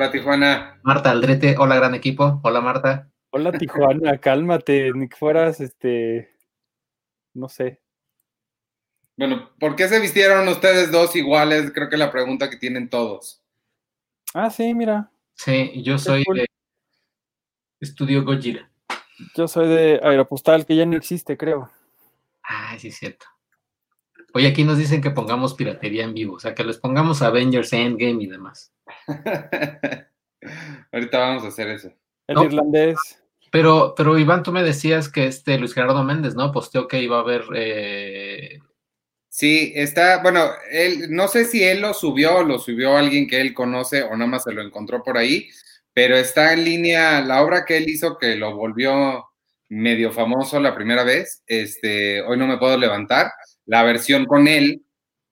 Hola, Tijuana. Marta Aldrete, hola, gran equipo. Hola, Marta. Hola, Tijuana, cálmate, ni que fueras, este, no sé. Bueno, ¿por qué se vistieron ustedes dos iguales? Creo que la pregunta que tienen todos. Ah, sí, mira. Sí, yo soy cool. de Estudio Gojira. Yo soy de Aeropostal, que ya no existe, creo. Ah, sí, es cierto. Oye, aquí nos dicen que pongamos piratería en vivo, o sea, que les pongamos Avengers Endgame y demás. Ahorita vamos a hacer eso. El No. irlandés. Pero, pero Iván, tú me decías que este Luis Gerardo Méndez, ¿no? Posteó que iba a haber. eh, Sí, está, bueno, él, no sé si él lo subió o lo subió alguien que él conoce o nada más se lo encontró por ahí, pero está en línea la obra que él hizo que lo volvió medio famoso la primera vez, este, hoy no me puedo levantar, la versión con él,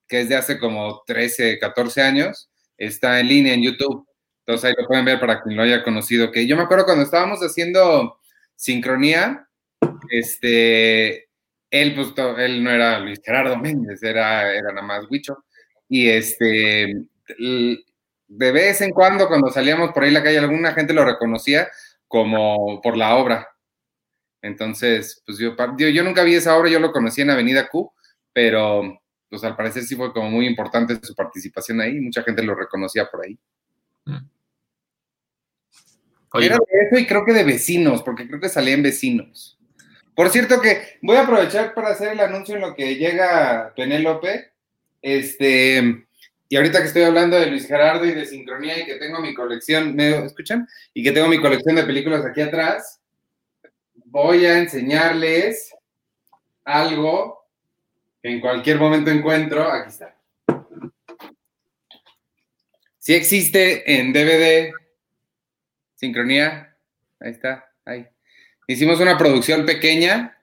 que es de hace como 13, 14 años, está en línea en YouTube, entonces ahí lo pueden ver para quien lo haya conocido, que yo me acuerdo cuando estábamos haciendo sincronía, este, él, pues, él no era Luis Gerardo Méndez, era, era nada más Huicho. Y este, de vez en cuando, cuando salíamos por ahí en la calle, alguna gente lo reconocía como por la obra. Entonces, pues yo, yo, yo nunca vi esa obra, yo lo conocí en Avenida Q, pero pues al parecer sí fue como muy importante su participación ahí, mucha gente lo reconocía por ahí. oye, Era de eso y creo que de vecinos, porque creo que salía en vecinos. Por cierto que voy a aprovechar para hacer el anuncio en lo que llega Penélope. Este, y ahorita que estoy hablando de Luis Gerardo y de sincronía y que tengo mi colección, ¿me escuchan? Y que tengo mi colección de películas aquí atrás, voy a enseñarles algo en cualquier momento encuentro. Aquí está. Sí existe en DVD Sincronía. Ahí está, ahí. Hicimos una producción pequeña,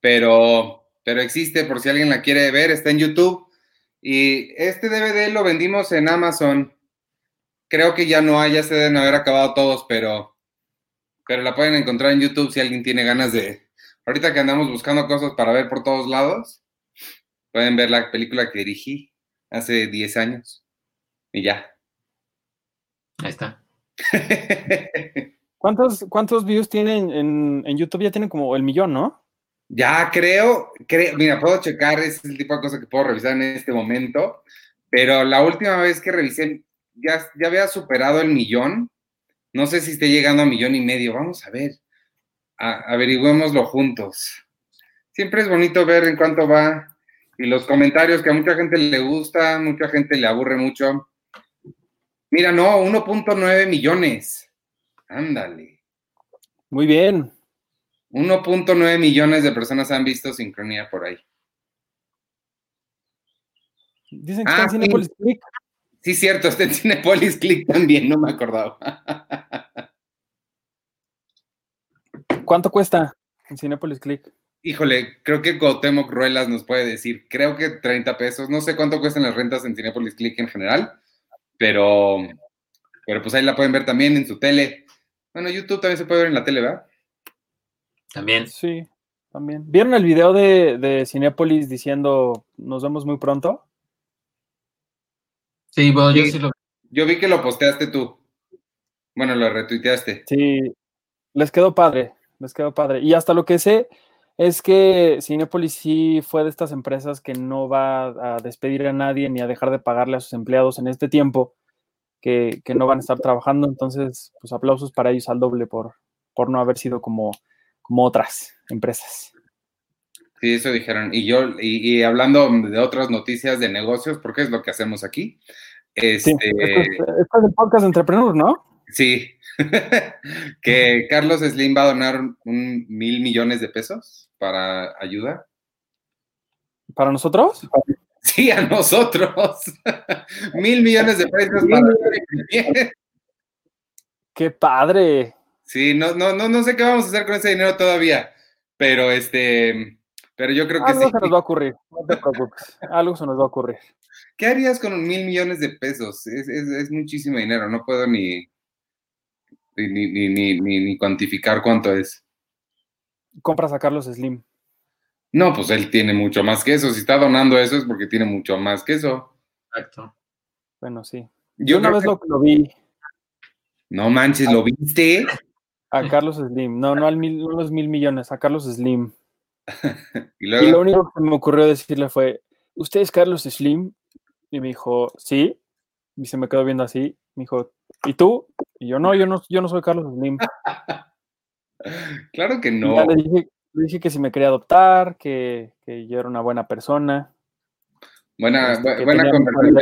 pero, pero existe por si alguien la quiere ver, está en YouTube. Y este DVD lo vendimos en Amazon. Creo que ya no hay, ya se deben haber acabado todos, pero, pero la pueden encontrar en YouTube si alguien tiene ganas de. Ahorita que andamos buscando cosas para ver por todos lados, pueden ver la película que dirigí hace 10 años. Y ya. ahí está. ¿Cuántos, cuántos views tienen en, en YouTube? Ya tienen como el millón, ¿no? Ya creo, creo, mira, puedo checar, ese es el tipo de cosa que puedo revisar en este momento, pero la última vez que revisé ya, ya había superado el millón, no sé si esté llegando a millón y medio, vamos a ver, a, averigüémoslo juntos. Siempre es bonito ver en cuánto va y los comentarios que a mucha gente le gusta, mucha gente le aburre mucho. Mira, no, 1.9 millones. Ándale. Muy bien. 1.9 millones de personas han visto Sincronía por ahí. Dicen que Ah, está en sí. Cinepolis Click. Sí, cierto, está en Cinepolis Click también, no me acordaba. ¿Cuánto cuesta en Cinepolis Click? Híjole, creo que Cuauhtémoc Ruelas nos puede decir, creo que 30 pesos, no sé cuánto cuestan las rentas en Cinepolis Click en general, pero, pero pues ahí la pueden ver también en su tele. Bueno, YouTube también se puede ver en la tele, ¿verdad? También. Sí, también. ¿Vieron el video de, de Cinepolis diciendo nos vemos muy pronto? Sí, bueno, yo Sí. sí lo. Yo vi que lo posteaste tú. Bueno, lo retuiteaste. Sí, les quedó padre, les quedó padre. Y hasta lo que sé es que Cinepolis sí fue de estas empresas que no va a despedir a nadie ni a dejar de pagarle a sus empleados en este tiempo, que, que no van a estar trabajando. Entonces, pues aplausos para ellos al doble por, por no haber sido como, como otras empresas. Sí, eso dijeron. Y yo, y, y hablando de otras noticias de negocios, porque es lo que hacemos aquí. Sí, Este, esto, es, esto es el podcast de Entrepreneur, ¿no? Sí, que Carlos Slim va a donar un mil millones de pesos para ayuda. ¿Para nosotros? Sí, a nosotros. mil millones de pesos para ¡Qué padre! Sí, no, no, no, no sé qué vamos a hacer con ese dinero todavía, pero este, pero yo creo que Algo sí. se nos va a ocurrir, no te preocupes. Algo se nos va a ocurrir. ¿Qué harías con mil millones de pesos? Es, es, es muchísimo dinero, no puedo ni, ni, ni, ni, ni cuantificar cuánto es. Compras a Carlos Slim. No, pues él tiene mucho más que eso. Si está donando eso es porque tiene mucho más que eso. Exacto. Bueno, sí. Yo Yo una vez que- lo, lo vi No manches, ¿lo viste? A Carlos Slim. No, no, al mil, no los mil millones, a Carlos Slim. y Y lo único que me ocurrió decirle fue, ¿usted es Carlos Slim? Y me dijo, sí. Y se me quedó viendo así. Me dijo, ¿y tú? Y yo, no, yo no, yo no soy Carlos Slim. claro que no. ya le dije, le dije que si me quería adoptar, que, que yo era una buena persona. Buena, este, bu- buena conversación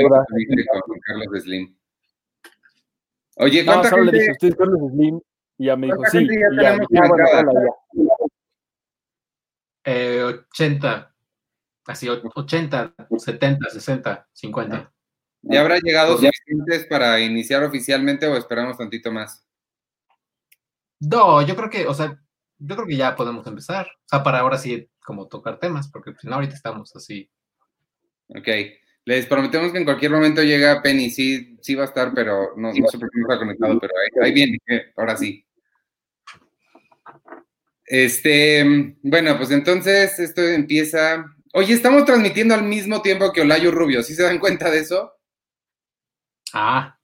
con Carlos Slim. Oye, No, ¿cuánta le gente? dije, ¿usted es Carlos Slim? Y ya me dijo, ¿Cuánta sí. Y ya, dije, "Ah, bueno, conectada? hola, ya". Eh, 80, así, o- 80, 70, 60, 50. ¿Ya habrá llegado Ya. suficientes para iniciar oficialmente o esperamos tantito más? No, yo creo que, o sea, yo creo que ya podemos empezar. O sea, para ahora sí, como tocar temas, porque si no, ahorita estamos así. Ok. Les prometemos que en cualquier momento llega Penny. Sí, sí va a estar, pero no, no sé por qué no está conectado, pero ahí, ahí viene, eh, ahora sí. Este, bueno, pues entonces esto empieza. Oye, estamos transmitiendo al mismo tiempo que Olayo Rubio. ¿Sí se dan cuenta de eso? Ah,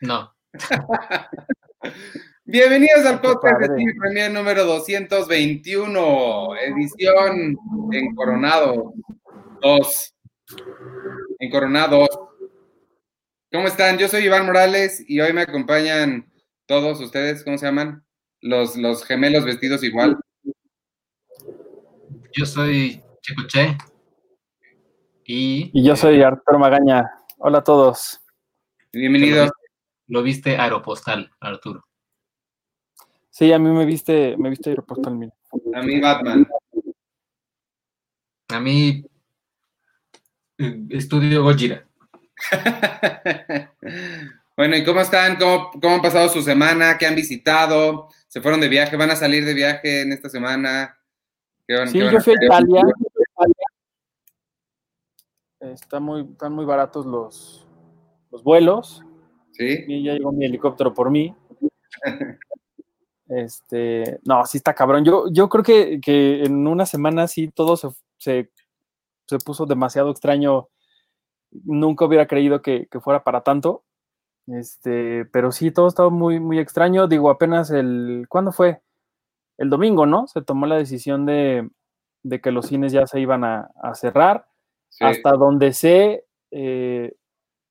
no. Bienvenidos al podcast de. Cine Premier número 221, edición en Coronado 2. En Coronado 2. ¿Cómo están? Yo soy Iván Morales y hoy me acompañan todos ustedes, ¿cómo se llaman? Los, los gemelos vestidos igual. Yo soy Checoche. Y, Y yo soy Arturo Magaña. Hola a todos. Bienvenidos. lo viste aeropostal, Arturo. Sí, a mí me viste, me viste Aeropostal, mira. A mí Batman. A mí, eh, estudio Gojira. bueno, ¿y cómo están? ¿Cómo, ¿Cómo han pasado su semana? ¿Qué han visitado? ¿Se fueron de viaje? ¿Van a salir de viaje en esta semana? ¿Qué van- Sí, qué yo fui a? Italia. Está muy, están muy baratos los, los vuelos. ¿Sí? Y ya llegó mi helicóptero por mí. Este, no, sí está cabrón. Yo, yo creo que, que en una semana sí todo se, se, se puso demasiado extraño. Nunca hubiera creído que, que fuera para tanto. Este, pero sí, todo estaba muy, muy extraño. Digo, apenas el. ¿Cuándo fue? El domingo, ¿no? Se tomó la decisión de, de que los cines ya se iban a, a cerrar. Sí. Hasta donde sé, eh,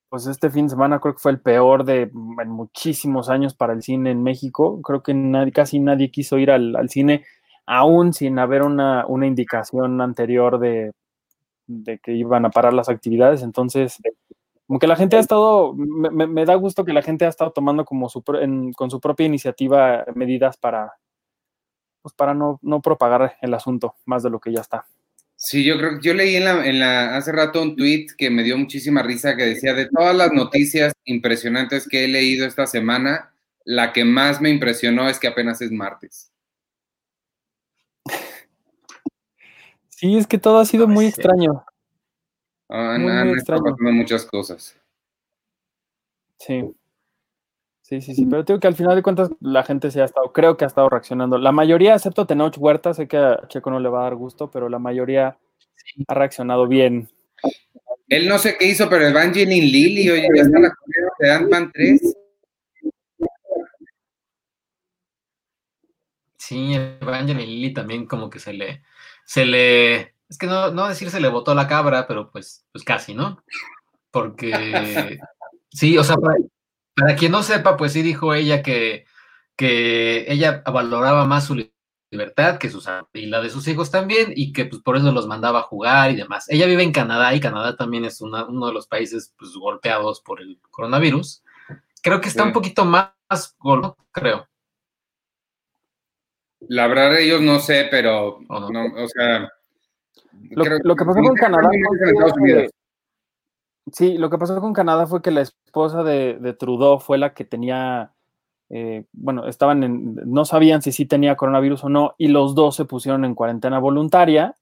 pues este fin de semana creo que fue el peor de en muchísimos años para el cine en México. Creo que nadie, casi nadie quiso ir al, al cine, aún sin haber una, una indicación anterior de, de que iban a parar las actividades. Entonces, como que la gente ha estado, me, me- me da gusto que la gente ha estado tomando como su, en- con su propia iniciativa medidas para, pues para no, no propagar el asunto más de lo que ya está. Sí, yo creo que yo leí en la, en la, hace rato un tweet que me dio muchísima risa que decía, de todas las noticias impresionantes que he leído esta semana, la que más me impresionó es que apenas es martes. Sí, es que todo ha sido muy sí. extraño. Han, Muy, extraño. pasando muchas cosas. Sí. Sí, sí, sí, pero tengo que al final de cuentas la gente se ha estado, creo que ha estado reaccionando. La mayoría, excepto Tenoch Huerta, sé que a Checo no le va a dar gusto, pero la mayoría ha reaccionado bien. Él no sé qué hizo, pero Evangeline Lilly, oye, ya está la corrida de Ant-Man 3. Sí, Evangeline Lilly también como que se le, se le, es que no, no decir se le botó la cabra, pero pues, pues casi, ¿no? Porque, sí, o sea, para, para quien no sepa, pues sí dijo ella que, que ella valoraba más su li- libertad que sus, y la de sus hijos también, y que pues por eso los mandaba a jugar y demás. Ella vive en Canadá y Canadá también es una- uno de los países pues, golpeados por el coronavirus. Creo que está Sí. un poquito más golpeado, creo. La verdad, ellos no sé, pero, ¿O no? no, o sea... Lo, creo- lo que pasó con Canadá en fue Estados que- Unidos. Sí, lo que pasó con Canadá fue que la esposa de, de Trudeau fue la que tenía, eh, bueno, estaban en, no sabían si sí tenía coronavirus o no, y los dos se pusieron en cuarentena voluntaria,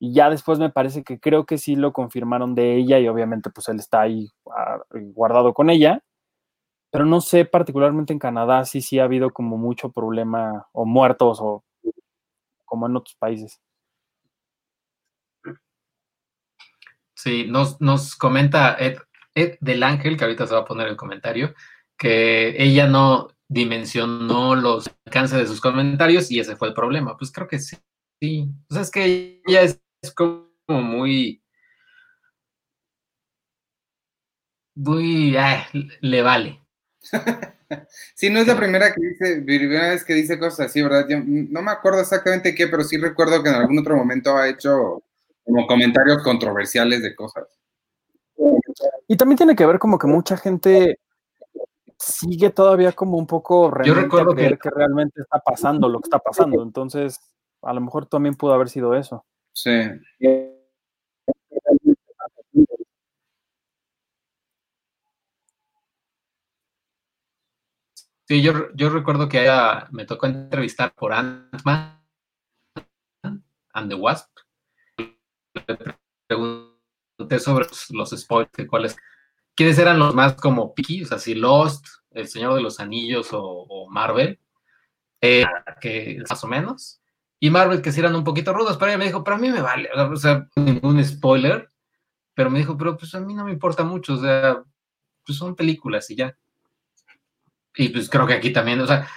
y ya después me parece que creo que sí lo confirmaron de ella, y obviamente pues él está ahí ah, guardado con ella, pero no sé particularmente en Canadá si sí ha habido como mucho problema, o muertos, o como en otros países. Sí, nos, nos comenta Ed, Ed del Ángel, que ahorita se va a poner el comentario, que ella no dimensionó los alcances de sus comentarios y ese fue el problema. Pues creo que sí. sí. O sea, es que ella es como muy... Muy... ah, le vale. Sí, no es la primera que dice, primera vez que dice cosas así, ¿verdad? Yo no me acuerdo exactamente qué, pero sí recuerdo que en algún otro momento ha hecho como comentarios controversiales de cosas. Y también tiene que ver como que mucha gente sigue todavía como un poco renuente recuerdo que- que... realmente está pasando lo que está pasando. Entonces, a lo mejor también pudo haber sido eso. Sí. Sí, yo, yo recuerdo que me tocó entrevistar por Ant-Man and the Wasp. Le pregunté sobre los, spoilers, que cuáles, quiénes eran los más como picky, o sea, si Lost, El Señor de los Anillos o, o Marvel, eh, que más o menos. Y Marvel que sí eran un poquito rudos, pero ella me dijo, pero a mí me vale, o sea, ningún spoiler, pero me dijo, pero pues a mí no me importa mucho, o sea, pues son películas y ya. Y pues creo que aquí también, o sea,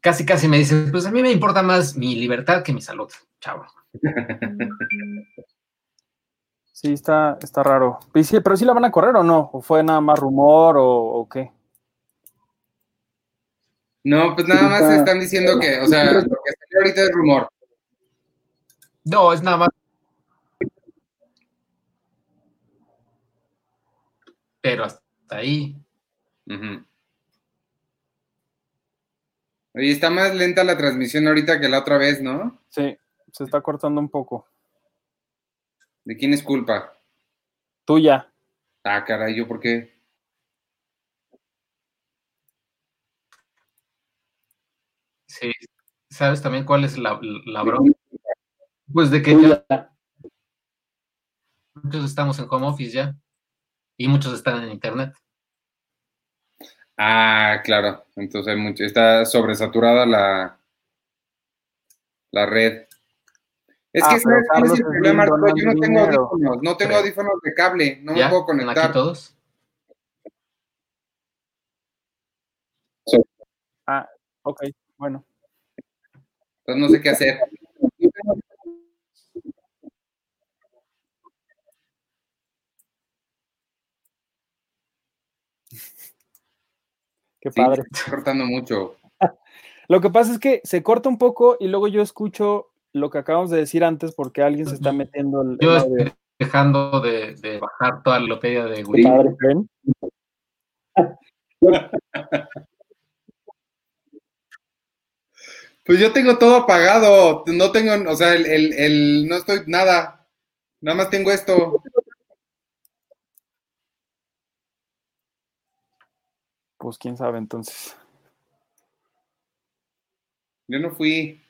casi casi me dice, pues a mí me importa más mi libertad que mi salud, chavo. Sí, está, está raro. Y sí, pero sí la van a correr o no? ¿O fue nada más rumor o, o qué? No, pues nada más están diciendo que, o sea, lo que salió ahorita es rumor. No, es nada más. Pero hasta ahí. Oye, está más lenta la transmisión ahorita que la otra vez, ¿no? Sí, se está cortando un poco. ¿De quién es culpa? Tuya. Ah, caray, ¿yo por qué? Sí. ¿Sabes también cuál es la, la broma? Pues de que ya muchos estamos en home office ya. Y muchos están en internet. Ah, claro. Entonces hay mucho, está sobresaturada la, la red. Es que ¿sabes cuál es el problema, Arturo? no Yo no tengo dinero. audífonos, no tengo audífonos de cable, no me puedo ¿Están aquí conectar. todos? Ah, ok, bueno. Entonces no sé qué hacer. Qué Sí, padre. está cortando mucho. Lo que pasa es que se corta un poco y luego yo escucho lo que acabamos de decir antes porque alguien se está metiendo el, Yo estoy dejando de, de bajar toda la lopedia de Wii. Pues yo tengo todo apagado, no tengo, o sea, el, el, el- no estoy nada, nada más tengo esto. Pues quién sabe entonces. Yo no fui.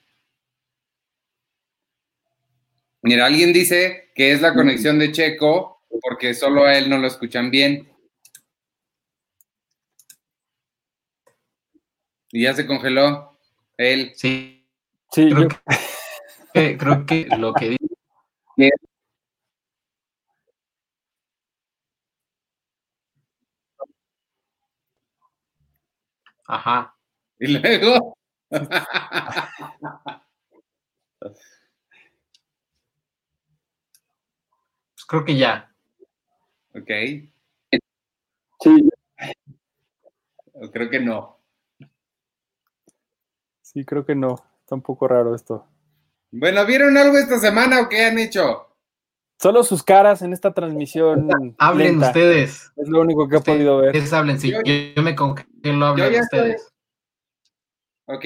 Mira, alguien dice que es la conexión de Checo porque solo a él no lo escuchan bien. Y ya se congeló. Él. Sí, Sí, creo yo- que, creo que lo que dice Ajá. Y luego. Pues creo que ya. ok. sí, Creo que no. sí, creo que no. Está un poco raro esto. Bueno, ¿vieron algo esta semana o qué han hecho? Solo sus caras en esta transmisión. Hablen lenta. ustedes. Es lo único que he podido ver. Ustedes hablen, sí. Yo- Yo, yo me congelo, hablen estoy- ustedes. Ok.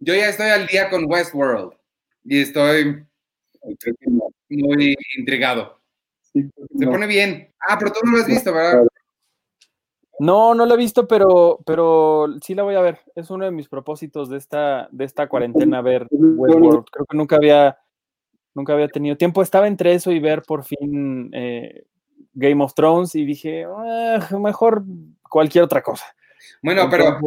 Yo ya estoy al día con Westworld. Y estoy muy intrigado. Se pone bien. Ah, pero tú no lo has visto, ¿verdad? No, no lo he visto, pero, pero sí la voy a ver. Es uno de mis propósitos de esta, de esta cuarentena, ver Westworld. Creo que nunca había, nunca había tenido tiempo. Estaba entre eso y ver por fin eh, Game of Thrones y dije, "Ah, mejor cualquier otra cosa. Bueno, pero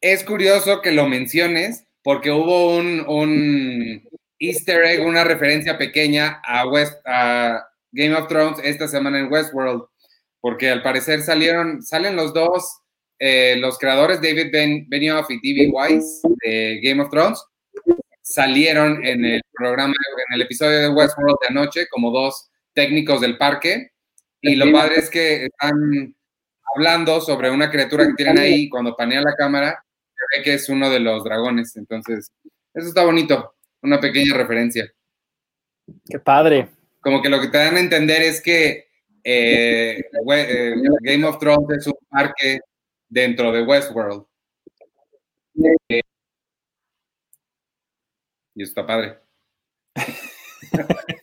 es curioso que lo menciones porque hubo un, un easter egg, una referencia pequeña a, West, a Game of Thrones esta semana en Westworld, porque al parecer salieron, salen los dos eh, los creadores David ben, Benioff y D.B. Weiss de Game of Thrones salieron en el programa, en el episodio de Westworld de anoche, como dos técnicos del parque. Y lo padre es que están hablando sobre una criatura que tienen ahí. Cuando panea la cámara, se ve que es uno de los dragones. Entonces, eso está bonito. Una pequeña referencia. Qué padre. Como que lo que te dan a entender es que eh, eh, Game of Thrones es un parque dentro de Westworld. Y está padre.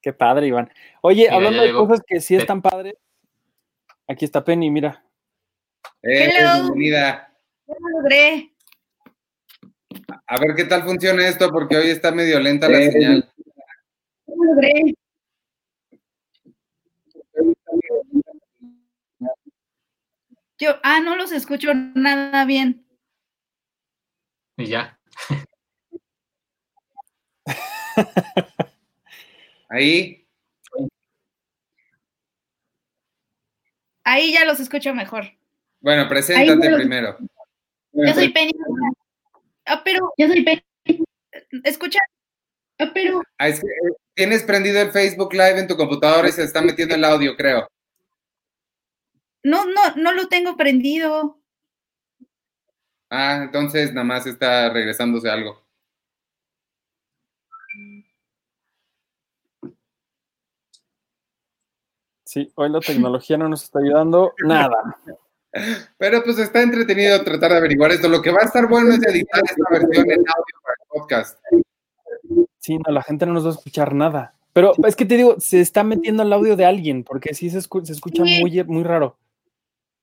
Qué padre, Iván. Oye, hablando de cosas que sí están padres, aquí está Penny, mira. Eh, bienvenida. A ver qué tal funciona esto, porque hoy está medio lenta la señal. Yo, ah, no los escucho nada bien. Y ya. Ahí. Ahí ya los escucho mejor. Bueno, preséntate primero. Yo soy Penny. Ah, pero. Yo soy Penny. Escucha. Ah, pero. Ah, es que, eh, tienes prendido el Facebook Live en tu computadora y se está metiendo el audio, creo. No, no, no lo tengo prendido. Ah, entonces nada más está regresándose algo. Sí, hoy la tecnología no nos está ayudando nada. Pero pues está entretenido tratar de averiguar esto. Lo que va a estar bueno es editar esta versión en audio para el podcast. Sí, no, la gente no nos va a escuchar nada. Pero es que te digo, se está metiendo el audio de alguien, porque sí se, se escucha muy, muy raro.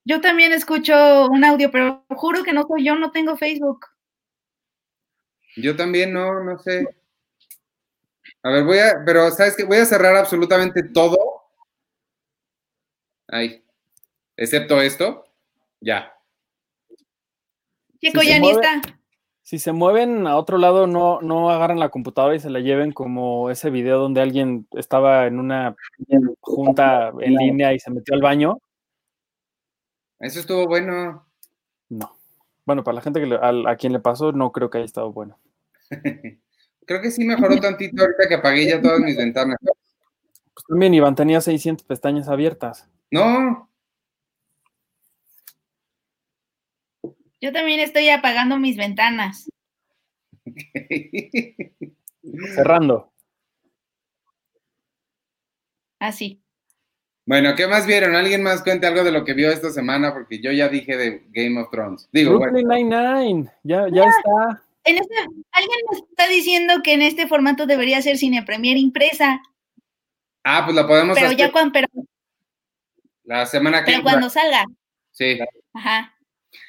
Yo también escucho un audio, pero juro que no soy yo, no tengo Facebook. Yo también no, no sé. A ver, voy a, pero sabes que voy a cerrar absolutamente todo Ahí. Excepto esto, ya. Chico, ya ni está. Si se mueven a otro lado, no, no agarran la computadora y se la lleven como ese video donde alguien estaba en una junta en línea y se metió al baño. Eso estuvo bueno. No. Bueno, para la gente que a, a, quien le pasó, no creo que haya estado bueno. creo que sí mejoró tantito ahorita que apagué ya todas mis ventanas. Pues también, Iván, tenía 600 pestañas abiertas. No. Yo también estoy apagando mis ventanas. Cerrando. Así. Bueno, ¿qué más vieron? ¿Alguien más cuente algo de lo que vio esta semana? Porque yo ya dije de Game of Thrones. Digo, Brooklyn Nine-Nine, ya, ya está. En este, alguien me está diciendo que en este formato debería ser cine premier impresa. Ah, pues la podemos pero Ya cuando, pero la semana que Pero cuando salga. Sí. Ajá.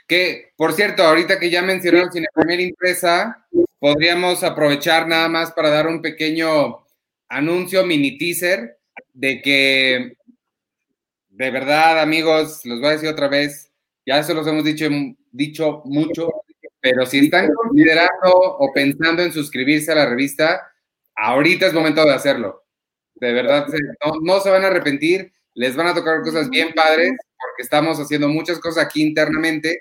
Que, por cierto, ahorita que ya mencionaron Cine Primera Impresa, podríamos aprovechar nada más para dar un pequeño anuncio, mini teaser, de que, de verdad, amigos, los voy a decir otra vez, ya se los hemos dicho, dicho mucho, pero si están considerando o pensando en suscribirse a la revista, ahorita es momento de hacerlo. De verdad, no, no se van a arrepentir les van a tocar cosas bien padres porque estamos haciendo muchas cosas aquí internamente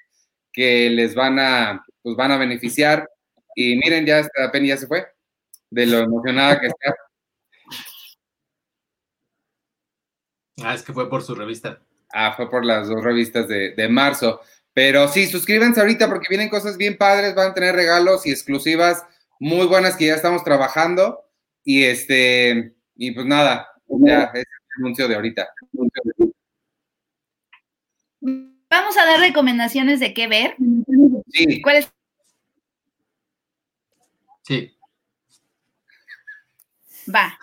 que les van a, pues van a beneficiar. Y miren, ya esta Penny ya se fue de lo emocionada que está. Ah, es que fue por su revista. Ah, fue por las dos revistas de, de marzo. Pero sí, suscríbanse ahorita porque vienen cosas bien padres, van a tener regalos y exclusivas muy buenas que ya estamos trabajando. Y este, y pues nada, ya es anuncio de ahorita. Vamos a dar recomendaciones de qué ver. Sí. ¿Cuál Sí. Va.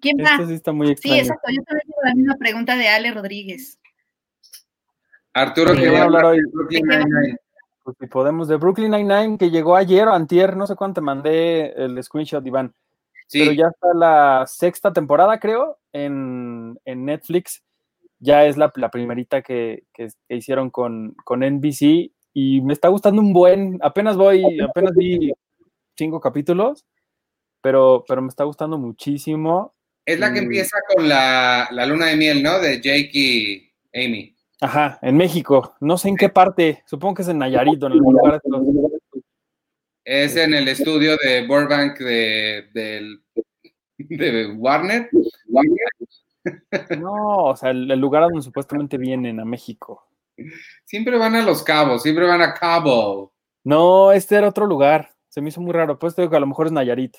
¿Quién va? Esto sí está muy Sí, exacto. Yo también tengo la misma pregunta de Ale Rodríguez. Arturo, ¿qué va a hablar hoy? Brooklyn Nine-Nine. Pues si podemos, de Brooklyn Nine-Nine, que llegó ayer o antier, no sé cuánto te mandé el screenshot, Iván. Sí. Pero ya está la sexta temporada, creo, en, en Netflix. Ya es la, la primerita que, que, que hicieron con, con NBC y me está gustando un buen, apenas voy, apenas vi cinco capítulos, pero, pero me está gustando muchísimo. Es la que empieza con la, la luna de miel, ¿no? De Jake y Amy. Ajá, en México. No sé en qué parte. Supongo que es en Nayarit, en algún lugar. Es en el estudio de Burbank de, de Warner. No, o sea, el, el lugar a donde supuestamente vienen a México. Siempre van a Los Cabos, siempre van a Cabo. No, este era otro lugar. Se me hizo muy raro. Pues te digo que a lo mejor es Nayarit.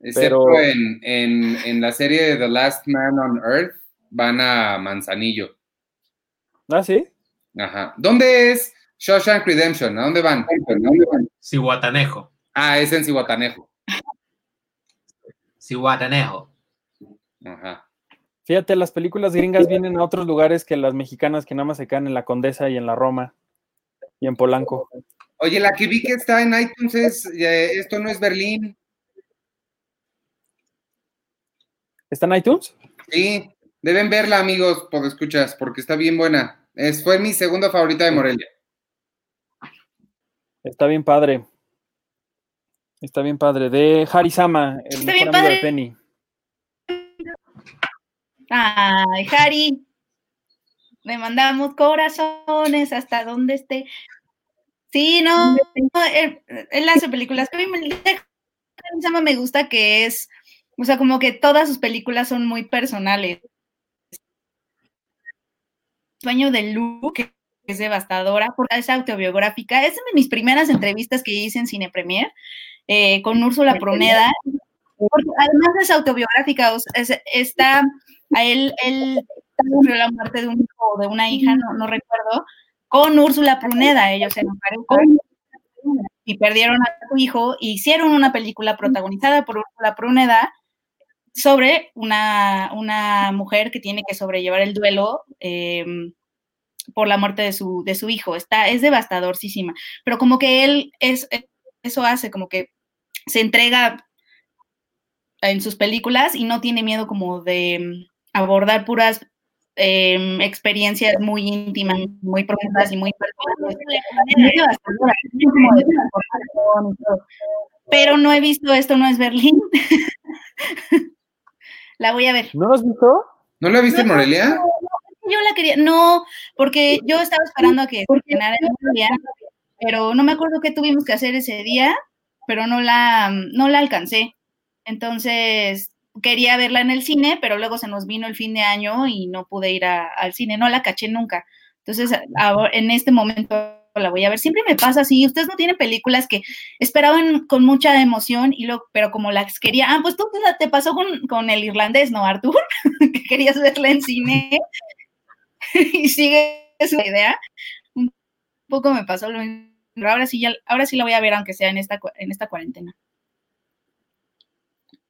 Excepto Pero- en, en, en la serie de The Last Man on Earth, van a Manzanillo. Ah, sí. Ajá. ¿Dónde es Shawshank Redemption? ¿A dónde van? ¿A dónde van? Cihuatanejo. Ah, es en Cihuatanejo. Cihuatanejo. Ajá. Fíjate, las películas gringas vienen a otros lugares que las mexicanas que nada más se quedan en la Condesa y en la Roma y en Polanco. Oye, la que vi que está en iTunes es eh, Esto no es Berlín. ¿Está en iTunes? Sí, deben verla, amigos, por escuchas, porque está bien buena. Es, fue mi segunda favorita de Morelia. Está bien padre. Está bien padre. De Harisama, el Está mejor bien amigo de. Penny. Ay, Harry. Le mandamos corazones hasta donde esté. Sí, no, no, él, él hace películas. A mí me, me gusta que es, o sea, como que todas sus películas son muy personales. Sueño de Lu, que es devastadora, porque es autobiográfica. Es de mis primeras entrevistas que hice en Cine Premier eh, con Úrsula Pruneda. Porque además es autobiográfica, o sea, es- está a él, él sufrió la muerte de un hijo o de una hija, no, no recuerdo, con Úrsula Pruneda, ellos se pareja y perdieron a su hijo, e hicieron una película protagonizada por Úrsula Pruneda sobre una, una mujer que tiene que sobrellevar el duelo eh, por la muerte de su, de su hijo. Está, es devastadorcísima, pero como que él es, eso hace, como que se entrega en sus películas y no tiene miedo como de abordar puras eh, experiencias muy íntimas, muy profundas y muy personales. Pero no he visto esto, no es Berlín. la voy a ver. ¿No lo has visto? ¿No la viste en Morelia? Yo la quería, no, porque yo estaba esperando a que estrenara en Morelia, pero no me acuerdo qué tuvimos que hacer ese día, pero no la, no la alcancé. Entonces quería verla en el cine, pero luego se nos vino el fin de año y no pude ir a- al cine, no la caché nunca. Entonces, ahora- en este momento la voy a ver. Siempre me pasa así, ustedes no tienen películas que esperaban con mucha emoción, y lo, pero como las quería, ah, pues tú te, pasó con, con el irlandés, ¿no, Artur? que querías verla en cine y sigue su idea. Un poco me pasó lo mismo. Ahora sí, ya, ahora sí la voy a ver, aunque sea en esta, en esta cuarentena.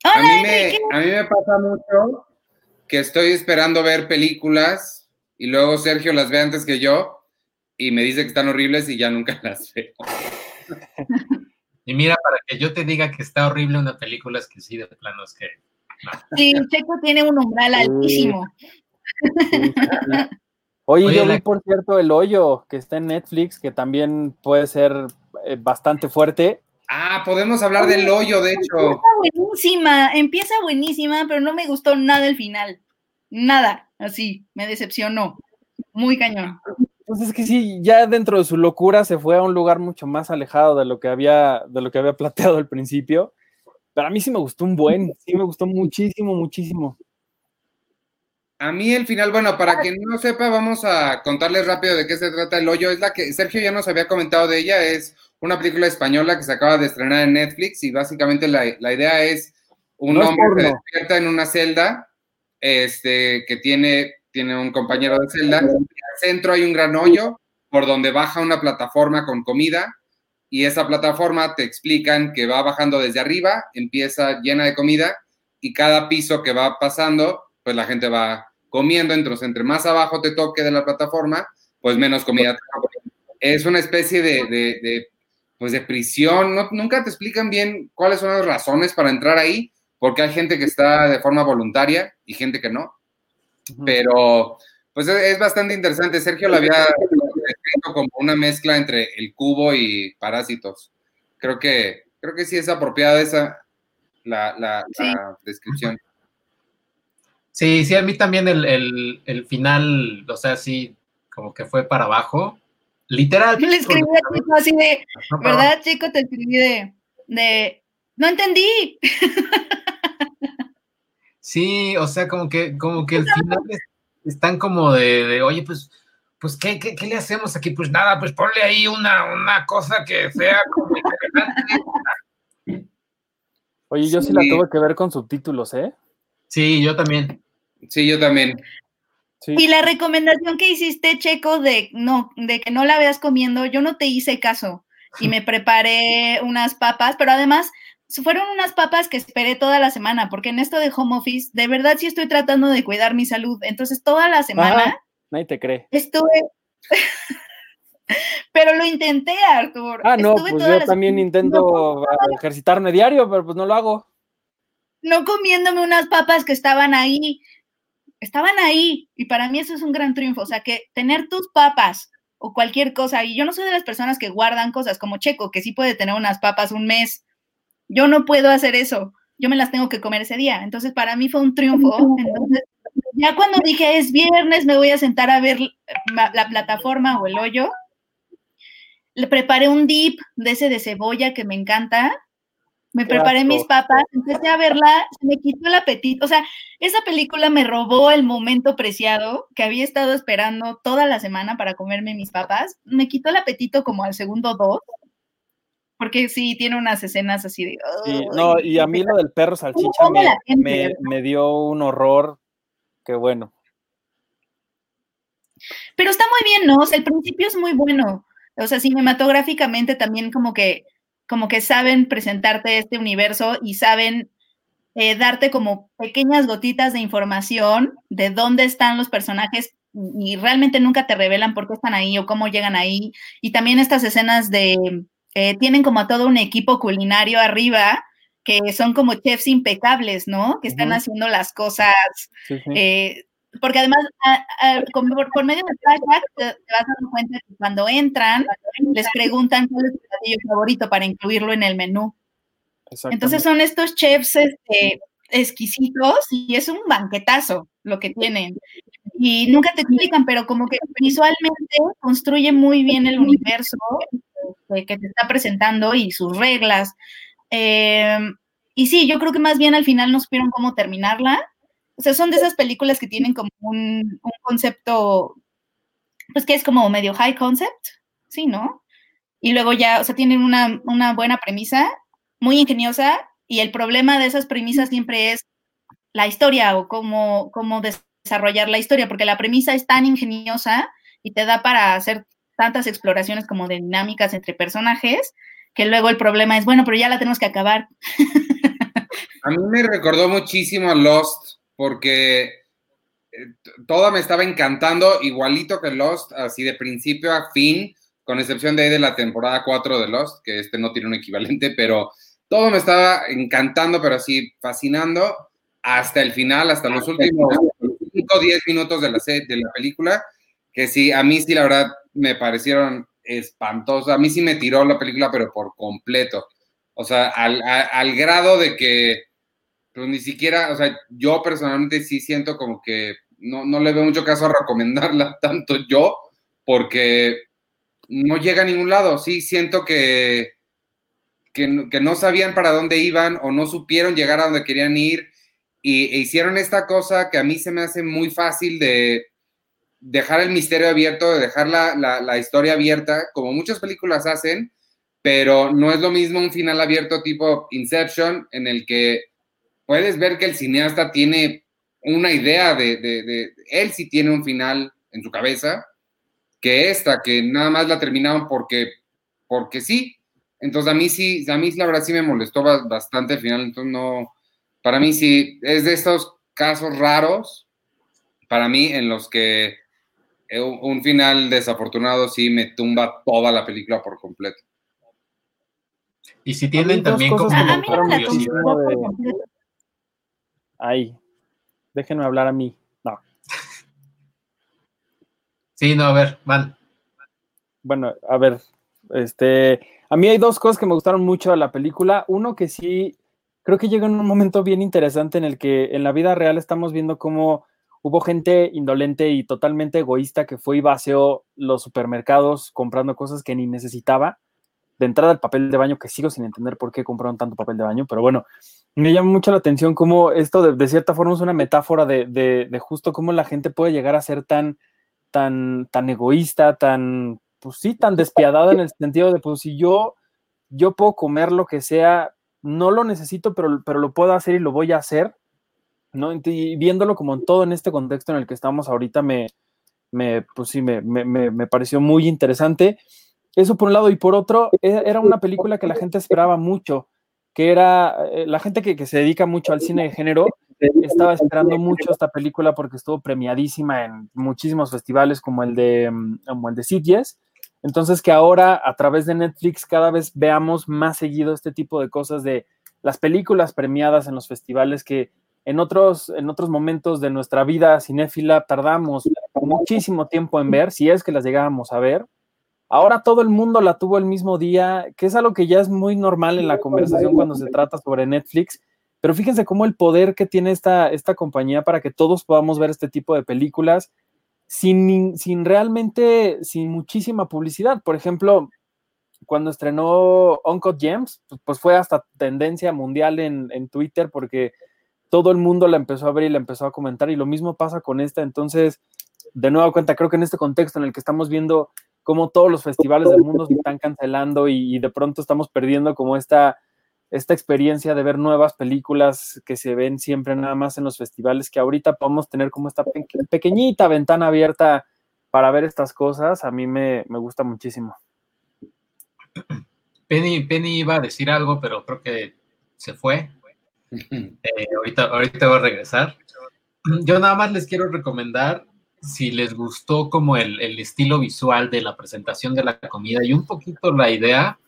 A mí, me, Enrique. a mí me pasa mucho que estoy esperando ver películas y luego Sergio las ve antes que yo y me dice que están horribles y ya nunca las veo. Y mira, para que yo te diga que está horrible una película, es que sí, de plano es que. Sí, Checo tiene un umbral altísimo. Sí. Oye, Oye, yo la- vi, por cierto, El Hoyo, que está en Netflix, que también puede ser eh, bastante fuerte. Ah, podemos hablar del hoyo, de hecho. Empieza buenísima, empieza buenísima, pero no me gustó nada el final. Nada, así, me decepcionó. Muy cañón. Pues es que sí, ya dentro de su locura se fue a un lugar mucho más alejado de lo que había, de lo que había planteado al principio. Pero a mí sí me gustó un buen, sí me gustó muchísimo, muchísimo. A mí el final, bueno, para quien no sepa, vamos a contarles rápido de qué se trata El Hoyo. Es la que Sergio ya nos había comentado de ella. Es una película española que se acaba de estrenar en Netflix y básicamente la, la idea es un No hombre que despierta en una celda, este, que tiene, tiene un compañero de celda. Al centro hay un gran hoyo por donde baja una plataforma con comida y esa plataforma te explican que va bajando desde arriba, empieza llena de comida y cada piso que va pasando, pues la gente va comiendo, entonces entre más abajo te toque de la plataforma, pues menos comida. Es una especie de, de, de, pues de prisión, no, nunca te explican bien cuáles son las razones para entrar ahí, porque hay gente que está de forma voluntaria y gente que no, pero pues es, es bastante interesante. Sergio lo había descrito como una mezcla entre el cubo y parásitos. Creo que, creo que sí es apropiada esa la, la, Sí. la descripción. Sí, sí, a mí también el, el- el final, o sea, sí, como que fue para abajo. Literal. Le escribí a Chico así de, ¿verdad, Chico? Te escribí de, de, no entendí. Sí, o sea, como que, como que al final están como de, de oye, pues, pues ¿qué, ¿qué, le hacemos aquí? Pues nada, pues ponle ahí una, una cosa que sea como interesante. Oye, yo sí. la tuve que ver con subtítulos, ¿eh? Sí, yo también. Sí, yo también. Y la recomendación que hiciste, Checo, de no, de que no la veas comiendo, yo no te hice caso y me preparé unas papas, pero además fueron unas papas que esperé toda la semana, porque en esto de home office, de verdad sí estoy tratando de cuidar mi salud. Entonces, toda la semana. nadie te cree. Estuve. pero lo intenté, Artur. Ah, no, pues yo también intento ejercitarme diario, pero pues no lo hago. No comiéndome unas papas que estaban ahí. Estaban ahí. Y para mí eso es un gran triunfo. O sea, que tener tus papas o cualquier cosa. Y yo no soy de las personas que guardan cosas como Checo, que sí puede tener unas papas un mes yo no puedo hacer eso, yo me las tengo que comer ese día. Entonces, para mí fue un triunfo. Entonces, ya cuando dije es viernes, me voy a sentar a ver la plataforma o el hoyo, le preparé un dip de ese de cebolla que me encanta. Me preparé mis papas, empecé a verla, se me quitó el apetito. O sea, esa película me robó el momento preciado que había estado esperando toda la semana para comerme mis papas. Me quitó el apetito como al segundo dos porque sí, tiene unas escenas así de... no, y a mí lo del perro salchicha me, me, dio un horror, que bueno. Pero está muy bien, ¿no? O sea, el principio es muy bueno. O sea, cinematográficamente también como que, como que saben presentarte este universo y saben eh, darte como pequeñas gotitas de información de dónde están los personajes y realmente nunca te revelan por qué están ahí o cómo llegan ahí. Y también estas escenas de eh, tienen como a todo un equipo culinario arriba que son como chefs impecables, ¿no? Que están haciendo las cosas. Eh, porque además, por, medio de flashback, te, vas dando cuenta que cuando entran, les preguntan cuál es su platillo favorito para incluirlo en el menú. Entonces son estos chefs este, exquisitos y es un banquetazo lo que tienen. Y nunca te explican, pero como que visualmente construye muy bien el universo que te está presentando y sus reglas. Em, y sí, yo creo que más bien al final no supieron cómo terminarla. O sea, son de esas películas que tienen como un, concepto, pues que es como medio high concept, sí, ¿no? Y luego ya, o sea, tienen una, una buena premisa, muy ingeniosa, y el problema de esas premisas siempre es la historia o cómo, cómo desarrollar la historia, porque la premisa es tan ingeniosa y te da para hacer tantas exploraciones como de dinámicas entre personajes, que luego el problema es, bueno, pero ya la tenemos que acabar. A mí me recordó muchísimo a Lost, porque eh, todo me estaba encantando, igualito que Lost, así de principio a fin, con excepción de, de la temporada 4 de Lost, que este no tiene un equivalente, pero todo me estaba encantando, pero así fascinando hasta el final, hasta los últimos 5 o 10 minutos de la, de la película, que sí, a mí sí, la verdad, me parecieron espantosos. A mí sí me tiró la película, pero por completo. O sea, al, grado de que ni siquiera, o sea, yo personalmente sí siento como que no, no le veo mucho caso a recomendarla tanto yo, porque no llega a ningún lado. Sí, siento que, que, no sabían para dónde iban o no supieron llegar a donde querían ir y e hicieron esta cosa que a mí se me hace muy fácil de, dejar el misterio abierto, de dejar la, historia abierta, como muchas películas hacen, pero no es lo mismo un final abierto tipo Inception, en el que puedes ver que el cineasta tiene una idea de, él sí tiene un final en su cabeza, que esta, que nada más la terminaron porque, porque sí. Entonces a mí sí, a mí la verdad sí me molestó bastante el final, entonces no, para mí sí, es de estos casos raros, para mí, en los que eh, un final desafortunado sí me tumba toda la película por completo. Y si tienen también como Ay, déjenme hablar a mí. No. Sí, no, a ver, van. Bueno, a ver, este, a mí hay dos cosas que me gustaron mucho de la película. Uno que sí, creo que llega en un momento bien interesante en el que en la vida real estamos viendo cómo hubo gente indolente y totalmente egoísta que fue y vació los supermercados comprando cosas que ni necesitaba. De entrada el papel de baño, que sigo sin entender por qué compraron tanto papel de baño, pero bueno, me llama mucho la atención cómo esto de, de cierta forma es una metáfora de, de, de, justo cómo la gente puede llegar a ser tan, tan, tan egoísta, tan, pues sí, tan despiadada en el sentido de, pues si yo, yo puedo comer lo que sea, no lo necesito, pero, pero lo puedo hacer y lo voy a hacer, ¿no? Y viéndolo como en todo en este contexto en el que estamos ahorita, me, me pues sí, me, me, me pareció muy interesante. Eso por un lado, y por otro, e, era una película que la gente esperaba mucho, que era eh, la gente que, que se dedica mucho al cine de género, estaba esperando mucho esta película porque estuvo premiadísima en muchísimos festivales como el de, mm, como el de Sitges. Entonces que ahora a través de Netflix cada vez veamos más seguido este tipo de cosas de las películas premiadas en los festivales que en otros, en otros momentos de nuestra vida cinéfila tardamos muchísimo tiempo en ver, si es que las llegábamos a ver. Ahora todo el mundo la tuvo el mismo día, que es algo que ya es muy normal en la conversación cuando se trata sobre Netflix, pero fíjense cómo el poder que tiene esta, esta compañía para que todos podamos ver este tipo de películas sin, sin realmente, sin muchísima publicidad. Por ejemplo, cuando estrenó Uncut Gems, pues, pues fue hasta tendencia mundial en, en, Twitter porque todo el mundo la empezó a ver y la empezó a comentar y lo mismo pasa con esta. Entonces, de nuevo cuenta, creo que en este contexto en el que estamos viendo cómo todos los festivales del mundo se están cancelando y, y de pronto estamos perdiendo como esta esta experiencia de ver nuevas películas que se ven siempre nada más en los festivales, que ahorita podemos tener como esta pe pequeñita ventana abierta para ver estas cosas, a mí me, me gusta muchísimo. Penny, Penny iba a decir algo, pero creo que se fue. Eh, ahorita, ahorita voy a regresar. Yo nada más les quiero recomendar si les gustó como el, estilo visual de la presentación de la comida y un poquito la idea,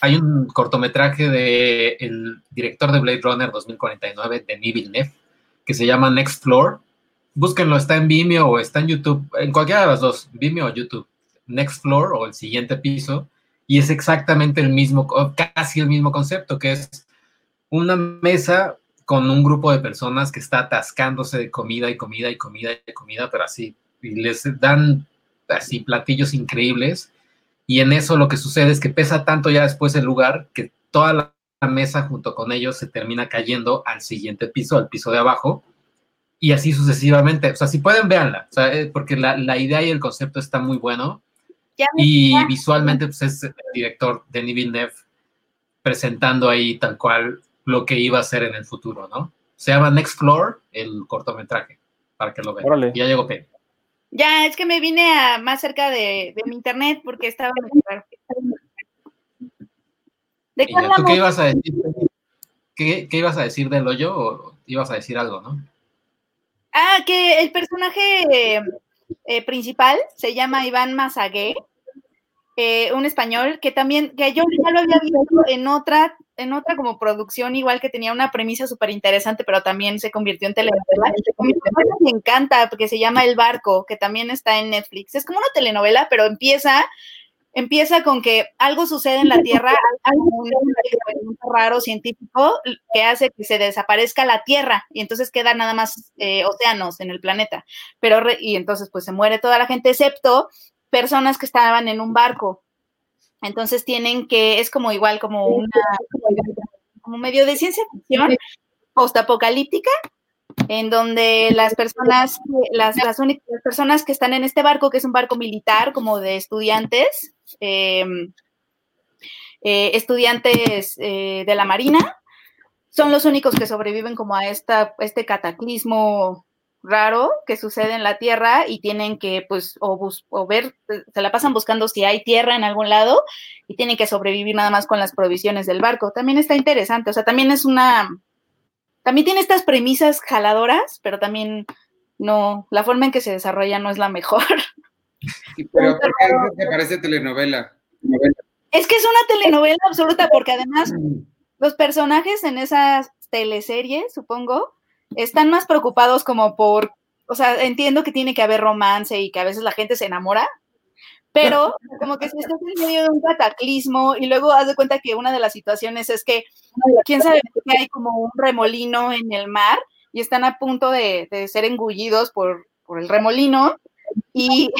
hay un cortometraje del el director de Blade Runner 2049, Denis Villeneuve, que se llama Next Floor. Búsquenlo, está en Vimeo o está en YouTube, en cualquiera de las dos, Vimeo o YouTube. Next Floor o el siguiente piso. Y es exactamente el mismo, casi el mismo concepto, que es una mesa con un grupo de personas que está atascándose de comida y comida y comida y comida, pero así, y les dan así platillos increíbles y en eso lo que sucede es que pesa tanto ya después el lugar que toda la mesa junto con ellos se termina cayendo al siguiente piso, al piso de abajo, y así sucesivamente. O sea, si pueden, véanla, sea, eh, porque la, la, idea y el concepto está muy bueno. Y visualmente, pues es el director Denis Villeneuve presentando ahí tal cual lo que iba a ser en el futuro, ¿no? Se llama Next Floor, el cortometraje, para que lo vean. Órale. Ya llegó Penny. Ya, es que me vine a más cerca de, de mi internet porque estaba muy. ¿De qué ¿Tú qué ibas a decir? ¿Qué, ¿Qué, ibas a decir del hoyo o ibas a decir algo, no? Ah, que el personaje eh, principal se llama Iván Mazagué, eh, un español que también, que yo ya lo había visto en otra en otra como producción igual que tenía una premisa súper interesante, pero también se convirtió en telenovela. Me encanta porque se llama El Barco, que también está en Netflix. Es como una telenovela, pero empieza empieza con que algo sucede en la Tierra, algo raro científico que hace que se desaparezca la Tierra y entonces queda nada más eh, océanos en el planeta. Pero re, y entonces pues se muere toda la gente excepto personas que estaban en un barco. Entonces tienen que, es como igual, como una, como medio de ciencia ficción postapocalíptica, en donde las personas, las, las únicas personas que están en este barco, que es un barco militar, como de estudiantes, eh, eh, estudiantes eh, de la Marina, son los únicos que sobreviven como a esta, este cataclismo raro que sucede en la Tierra y tienen que, pues, o, bus o ver, se la pasan buscando si hay tierra en algún lado y tienen que sobrevivir nada más con las provisiones del barco. También está interesante, o sea, también es una, también tiene estas premisas jaladoras, pero también no, la forma en que se desarrolla no es la mejor. pero ¿por qué dices que parece telenovela? Es que es una telenovela absoluta porque además mm. los personajes en esas teleseries, supongo, están más preocupados como por, o sea, entiendo que tiene que haber romance y que a veces la gente se enamora, pero como que si estás en medio de un cataclismo y luego haz de cuenta que una de las situaciones es que, quién sabe que hay como un remolino en el mar y están a punto de, de ser engullidos por, por el remolino y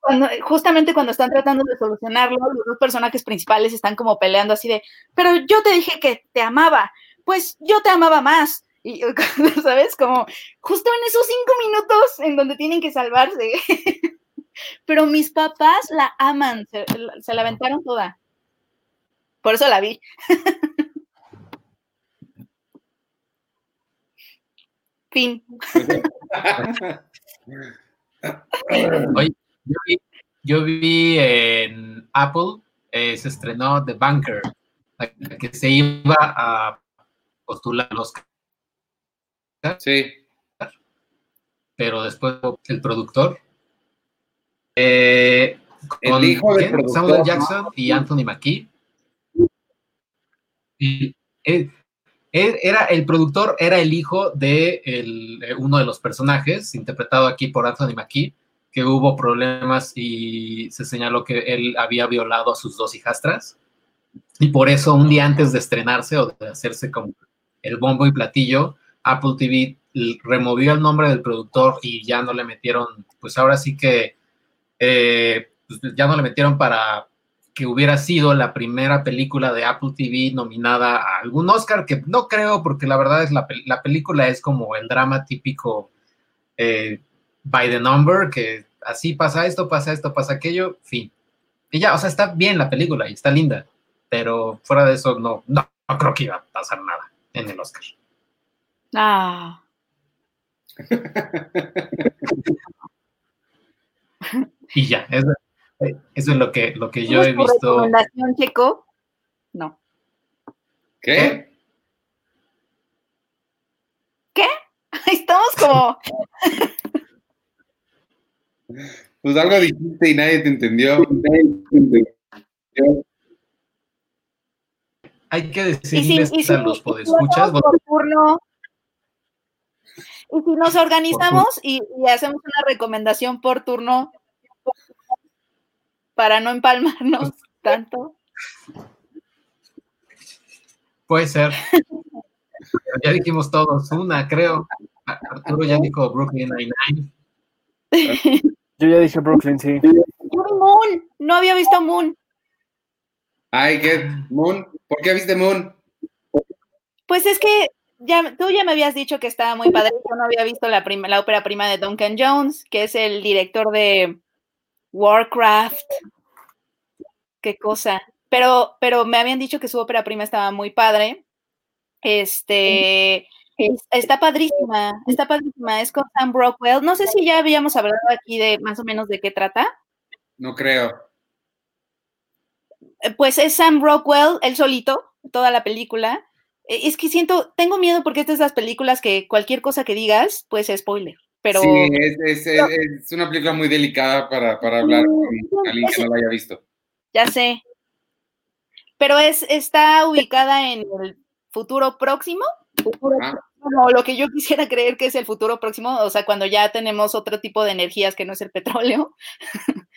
cuando, justamente cuando están tratando de solucionarlo, los dos personajes principales están como peleando así de, pero yo te dije que te amaba, pues yo te amaba más. Y, ¿sabes? Como justo en esos cinco minutos en donde tienen que salvarse. pero mis papás la aman, se, se la aventaron toda. Por eso la vi. fin. Oye, yo vi, yo vi en Apple, eh, se estrenó The Banker, que se iba a postular los Sí. Pero después el productor. Eh, el hijo del productor. Samuel Jackson y Anthony McKee. Y, eh, era el productor era el hijo de el, uno de los personajes interpretado aquí por Anthony McKee que hubo problemas y se señaló que él había violado a sus dos hijastras y por eso un día antes de estrenarse o de hacerse como el bombo y platillo Apple TV removió el nombre del productor y ya no le metieron pues ahora sí que eh, pues ya no le metieron para que hubiera sido la primera película de Apple TV nominada a algún Oscar, que no creo, porque la verdad es la, la película es como el drama típico eh, by the number, que así pasa esto, pasa esto, pasa aquello, fin. Y ya, o sea, está bien la película y está linda, pero fuera de eso no, no, no creo que iba a pasar nada en el Oscar. Ah. y ya, es, eso es lo que, lo que yo he visto. recomendación, Checo? No. ¿Qué? ¿Qué? Estamos como. Pues algo dijiste y nadie te entendió. Hay que decirles si, si, a los podescuchas. Por turno, y si nos organizamos y, y, hacemos una recomendación por turno, para no empalmarnos tanto. Puede ser. ya dijimos todos, una, creo. Arturo ya dijo Brooklyn Nine-Nine. Yo ya dije Brooklyn, sí. Yo Moon, no había visto Moon. Ay, ¿qué? Moon, ¿por qué viste Moon? Pues es que ya, tú ya me habías dicho que estaba muy padre. Yo no había visto la, la ópera prima de Duncan Jones, que es el director de Warcraft. Qué cosa. Pero, pero me habían dicho que su ópera prima estaba muy padre. Este está padrísima, está padrísima. Es con Sam Rockwell. No sé si ya habíamos hablado aquí de más o menos de qué trata. No creo. Eh, pues es Sam Rockwell, él solito, toda la película. Eh, es que siento, tengo miedo porque estas es las películas que cualquier cosa que digas, pues es spoiler. Pero, sí, es, es, es, una película muy delicada para, para hablar con alguien que no la haya visto. Ya sé. Pero es, está ubicada en el futuro próximo. Futuro ah. próximo, lo que yo quisiera creer que es el futuro próximo, o sea, cuando ya tenemos otro tipo de energías que no es el petróleo.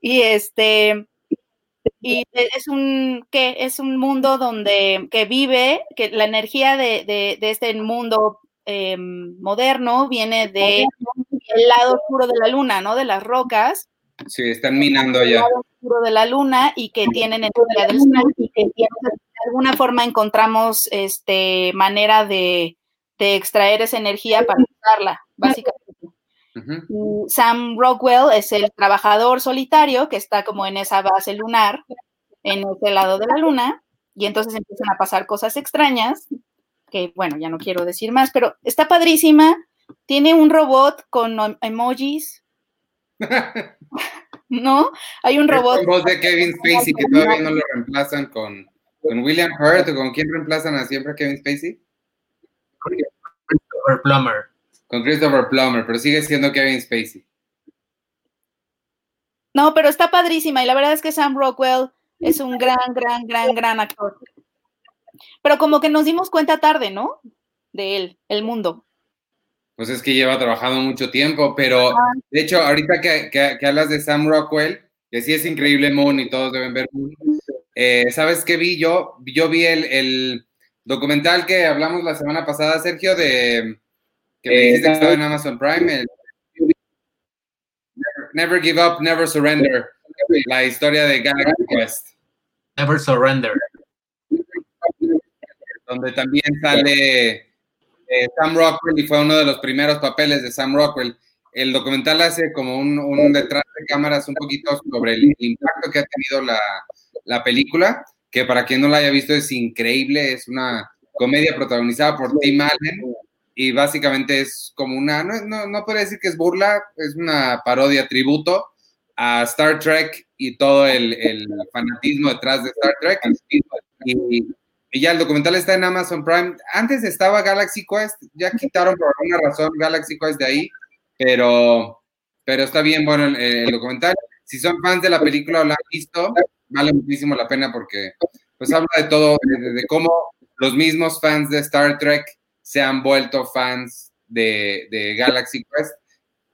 y este, y es un que es un mundo donde que vive que la energía de, de, de este mundo eh, moderno viene del lado oscuro de la luna, ¿no? De las rocas. Sí, están minando allá. El lado oscuro de la luna y que tienen energía del sol y que de alguna forma encontramos este manera de, de extraer esa energía para usarla, básicamente. Uh -huh. Sam Rockwell es el trabajador solitario que está como en esa base lunar, en ese lado de la luna, y entonces empiezan a pasar cosas extrañas que bueno, ya no quiero decir más, pero está padrísima. Tiene un robot con emojis. ¿No? Hay un robot. Con voz de Kevin Spacey que todavía no lo reemplazan con, con William Hurt o con quién reemplazan a siempre a Kevin Spacey? Christopher Plummer. Con Christopher Plummer, pero sigue siendo Kevin Spacey. No, pero está padrísima y la verdad es que Sam Rockwell es un gran, gran, gran, gran actor. Pero como que nos dimos cuenta tarde, ¿no? De él, el mundo. Pues es que lleva trabajando mucho tiempo, pero ah. de hecho, ahorita que, que, que, hablas de Sam Rockwell, que sí es increíble Moon y todos deben ver Moon, eh, ¿sabes qué vi yo? Yo vi el, el, documental que hablamos la semana pasada, Sergio, de que me dijiste que estaba en Amazon Prime. el- Never, Never Give Up, Never Surrender. La historia de Galaxy Quest. Never Surrender. donde también sale eh, Sam Rockwell y fue uno de los primeros papeles de Sam Rockwell. El documental hace como un, un detrás de cámaras un poquito sobre el, impacto que ha tenido la, la película, que para quien no la haya visto es increíble, es una comedia protagonizada por Tim Allen y básicamente es como una, no, no, no podría decir que es burla, es una parodia tributo a Star Trek y todo el, fanatismo detrás de Star Trek. Y, ya el documental está en Amazon Prime. Antes estaba Galaxy Quest, ya quitaron por alguna razón Galaxy Quest de ahí, pero, pero está bien bueno el, documental. Si son fans de la película o la han visto, vale muchísimo la pena porque pues habla de todo, de cómo los mismos fans de Star Trek se han vuelto fans de, de Galaxy Quest,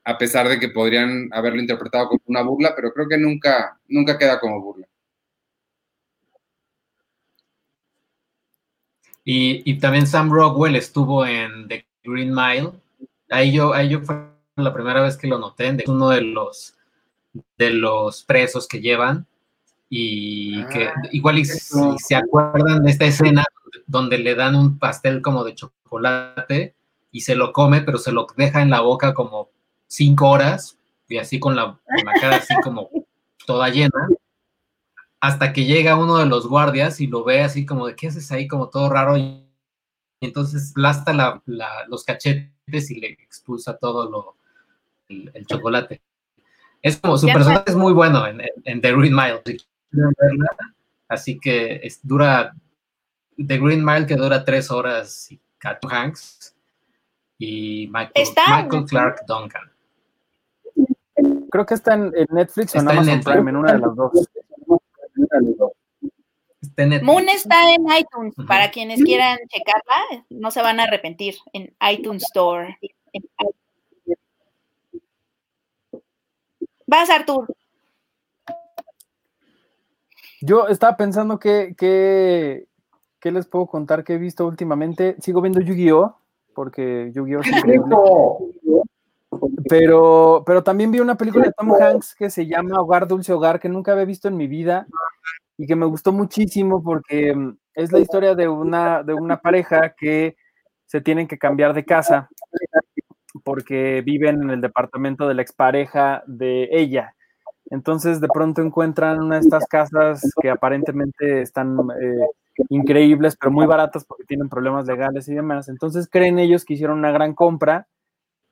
a pesar de que podrían haberlo interpretado como una burla, pero creo que nunca, nunca queda como burla. Y, y también Sam Rockwell estuvo en The Green Mile. Ahí yo, ahí yo fue la primera vez que lo noté, de uno de los, de los presos que llevan. Y que Ah, igual y si se acuerdan de esta escena donde le dan un pastel como de chocolate y se lo come, pero se lo deja en la boca como cinco horas y así con la, con la cara así como toda llena hasta que llega uno de los guardias y lo ve así como de qué haces ahí como todo raro y entonces lasta la, la- los cachetes y le expulsa todo lo, el, el chocolate. Es como su personaje es muy bueno en, en- en The Green Mile. Así que es- dura The Green Mile que dura tres horas y Tom Hanks y Michael, Está- Michael Clark Duncan. Creo que está en, en Netflix o en Está en Amazon Netflix. Prime, en una de las dos. Está en Netflix. Moon está en iTunes. Para quienes quieran checarla, no se van a arrepentir. En iTunes Store. Vas, Artur. Yo estaba pensando que, que, ¿qué les puedo contar que he visto últimamente? Sigo viendo Yu-Gi-Oh! Porque Yu-Gi-Oh! es increíble. Pero, pero también vi una película de Tom Hanks que se llama Hogar Dulce Hogar, que nunca había visto en mi vida y que me gustó muchísimo porque mm, es la historia de una, de una pareja que se tienen que cambiar de casa porque viven en el departamento de la expareja de ella. Entonces de pronto encuentran una de estas casas que aparentemente están eh, increíbles, pero muy baratas porque tienen problemas legales y demás. Entonces creen ellos que hicieron una gran compra.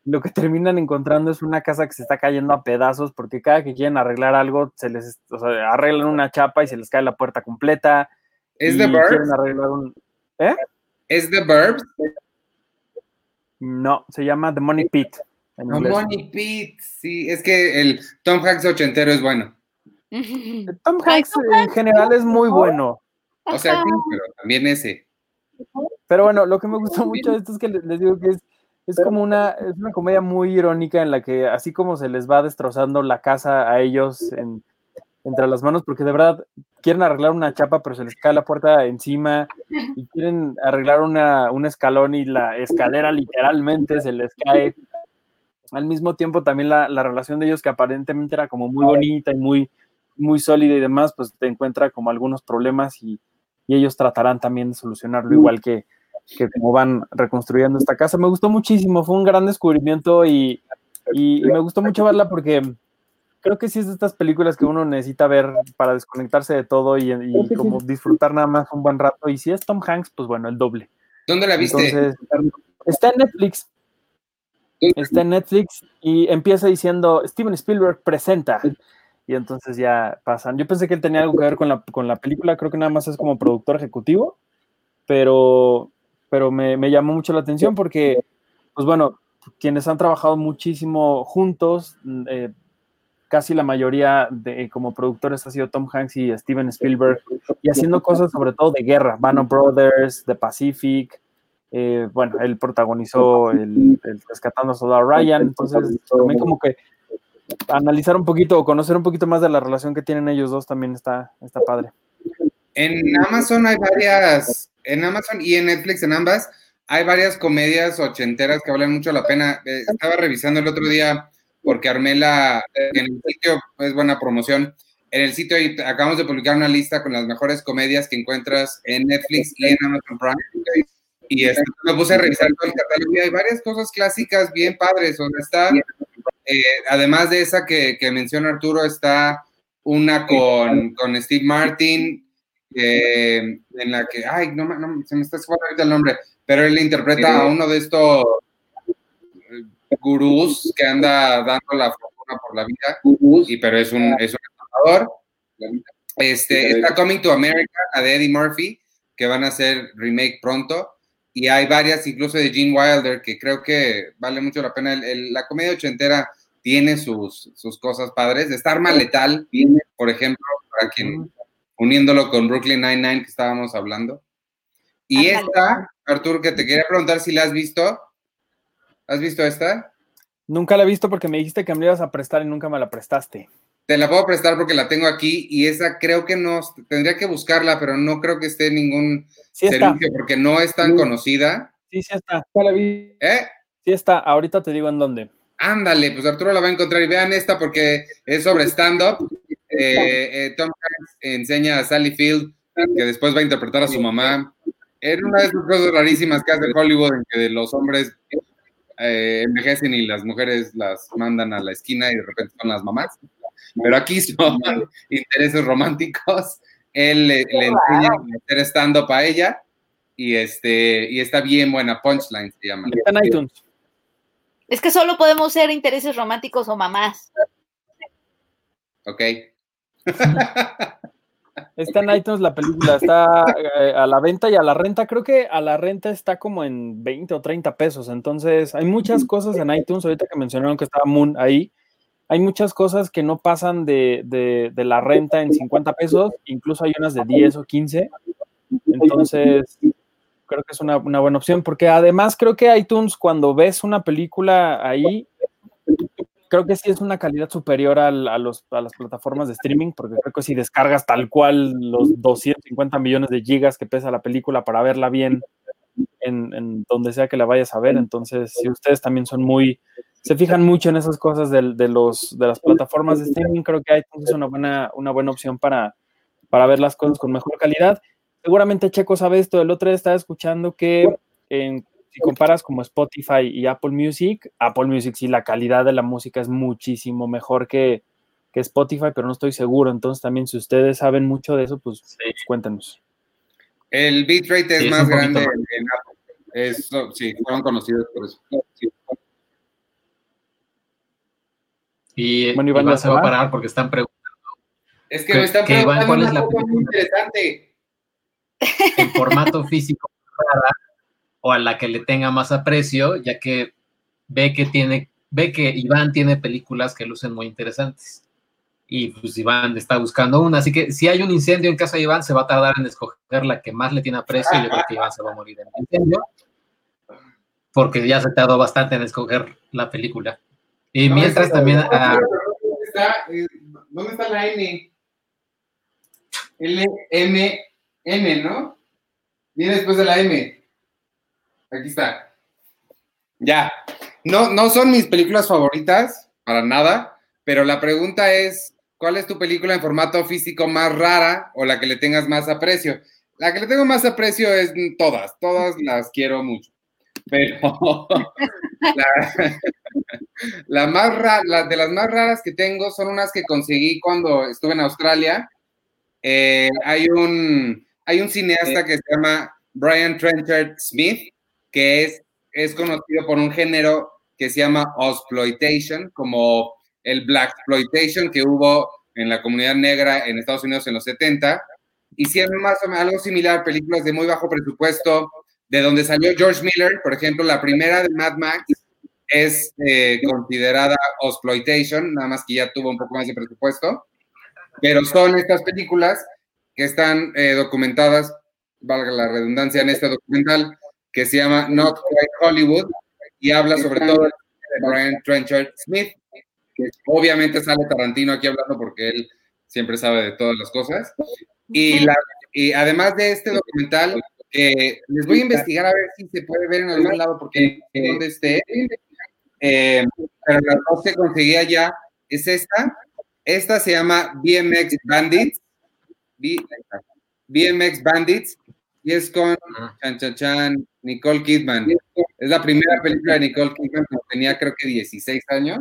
Lo que terminan encontrando es una casa que se está cayendo a pedazos porque cada que quieren arreglar algo, se les o sea, arreglan una chapa y se les cae la puerta completa. ¿Es The quieren Burbs? arreglar un... ¿Eh? ¿Es The Burbs? No, se llama The Money Pit. inglés. Money Pete, sí, es que el Tom Hanks ochentero es bueno. Tom Hanks en general es muy bueno. O sea, sí, pero también ese. Pero bueno, lo que me gustó mucho de esto es que les, les digo que es, es como una, es una comedia muy irónica en la que así como se les va destrozando la casa a ellos en- entre las manos, porque de verdad quieren arreglar una chapa, pero se les cae la puerta encima y quieren arreglar una, un escalón y la escalera literalmente se les cae. Al mismo tiempo también la, la relación de ellos que aparentemente era como muy bonita y muy, muy sólida y demás, pues te encuentra como algunos problemas y, y ellos tratarán también de solucionarlo igual que, que como van reconstruyendo esta casa. Me gustó muchísimo, fue un gran descubrimiento y, y- y me gustó mucho verla porque creo que sí es de estas películas que uno necesita ver para desconectarse de todo y, y como disfrutar nada más un buen rato. Y si es Tom Hanks, pues bueno, el doble. ¿Dónde la viste? Entonces, está en Netflix. Está en Netflix y empieza diciendo Steven Spielberg presenta. Y entonces ya pasan. Yo pensé que él tenía algo que ver con la, con la película, creo que nada más es como productor ejecutivo, pero, pero me, me llamó mucho la atención porque, pues bueno, quienes han trabajado muchísimo juntos, mm, eh, casi la mayoría de, como productores ha sido Tom Hanks y Steven Spielberg, y haciendo cosas sobre todo de guerra, Band Brothers, The Pacific, eh, bueno, él protagonizó el, el Rescatando a Soldado Ryan, entonces también como que analizar un poquito o conocer un poquito más de la relación que tienen ellos dos también está, está padre. En Amazon hay varias, en Amazon y en Netflix, en ambas, hay varias comedias ochenteras que valen mucho la pena. Eh, estaba revisando el otro día porque armé la, en el sitio, es buena promoción, en el sitio acabamos de publicar una lista con las mejores comedias que encuentras en Netflix y en Amazon Prime. Y este, me puse a revisar todo el catálogo y hay varias cosas clásicas bien padres. Donde está, eh, además de esa que, que, menciona Arturo, está una con, con Steve Martin, eh, en la que, ay, no, no se me está ahorita el nombre, pero él interpreta a uno de estos eh, gurús que anda dando la fortuna por la vida, y, pero es un, es un este, está Coming to America, a de Eddie Murphy, que van a hacer remake pronto. Y hay varias, incluso de Gene Wilder, que creo que vale mucho la pena. la comedia ochentera tiene sus, sus cosas padres. Star Maletal, por ejemplo, para quien, uniéndolo con Brooklyn Nine-Nine que estábamos hablando. Y esta, Artur, que te quería preguntar si la has visto. ¿Has visto esta? Nunca la he visto porque me dijiste que me la ibas a prestar y nunca me la prestaste. Te la puedo prestar porque la tengo aquí y esa creo que no, tendría que buscarla, pero no creo que esté en ningún servicio porque no es tan conocida. Sí, sí está. la vi. ¿Eh? Sí está. Ahorita te digo en dónde. Ándale, pues Arturo la va a encontrar y vean esta porque es sobre stand-up. Eh, eh, Tom Hanks enseña a Sally Field que después va a interpretar a su mamá. Era una de esas cosas rarísimas que hace Hollywood en que los hombres envejecen y las mujeres las mandan a la esquina y de repente son las mamás pero aquí son intereses románticos. Él le, enseña a hacer stand-up a ella y, este, y está bien buena, Punchline se llama. Está en iTunes. Es que solo podemos ser intereses románticos o mamás. Ok. Está en iTunes la película, está eh, a la venta y a la renta. Creo que a la renta está como en 20 o 30 pesos. Entonces, hay muchas cosas en iTunes. Ahorita que mencionaron que estaba Moon ahí, hay muchas cosas que no pasan de, la renta en 50 pesos, incluso hay unas de 10 o 15. Entonces, creo que es una, buena opción, porque además creo que iTunes, cuando ves una película ahí, creo que sí es una calidad superior a, los, a las plataformas de streaming, porque creo que si descargas tal cual los 250 millones de gigas que pesa la película para verla bien en, en donde sea que la vayas a ver, entonces si ustedes también son muy se fijan mucho en esas cosas de, los, de las plataformas de streaming, creo que es una buena, una buena opción para, para ver las cosas con mejor calidad. Seguramente Checo sabe esto, el otro día estaba escuchando que si comparas como Spotify y Apple Music, Apple Music sí, la calidad de la música es muchísimo mejor que, Spotify, pero no estoy seguro. Entonces también si ustedes saben mucho de eso, pues, pues cuéntenos. El bitrate es más grande en Apple. sí, fueron conocidos por eso. Y, bueno, Iván, se va a parar porque están preguntando. Es que, me están preguntando ¿cuál es la muy interesante. En formato físico o a la que le tenga más aprecio, ya que ve que tiene, ve que Iván tiene películas que lucen muy interesantes. Y pues Iván está buscando una, así que si hay un incendio en casa de Iván, se va a tardar en escoger la que más le tiene aprecio. Yo creo que Iván se va a morir en el incendio, porque ya se tardó bastante en escoger la película. Y mientras también... ¿dónde, está, ¿Dónde está la N? L, M, N, ¿no? Viene después de la M. Aquí está. Ya. No, no son mis películas favoritas, para nada, pero la pregunta es, ¿cuál es tu película en formato físico más rara o la que le tengas más aprecio? La que le tengo más aprecio es todas, todas las quiero mucho. Pero la, más rara, de las más raras que tengo son unas que conseguí cuando estuve en Australia. Eh, hay, un, hay un cineasta que se llama Brian Trenchard Smith, que es, es conocido por un género que se llama Osploitation, como el Black Exploitation que hubo en la comunidad negra en Estados Unidos en los 70. Hicieron más o menos algo similar, películas de muy bajo presupuesto, de donde salió George Miller, por ejemplo, la primera de Mad Max es eh, considerada exploitation, nada más que ya tuvo un poco más de presupuesto, pero son estas películas que están eh, documentadas, valga la redundancia, en este documental que se llama Not Quite Hollywood y habla sobre todo de Brian Trenchard Smith, que obviamente sale Tarantino aquí hablando porque él siempre sabe de todas las cosas. Y, la, y además de este documental, que les voy a investigar a ver si se puede ver en algún lado, porque donde esté. Eh, pero la dos que conseguía ya es esta. Esta se llama BMX Bandits. BMX Bandits. Y es con Chan Chan Chan, Nicole Kidman. Es la primera película de Nicole Kidman cuando tenía creo que 16 años.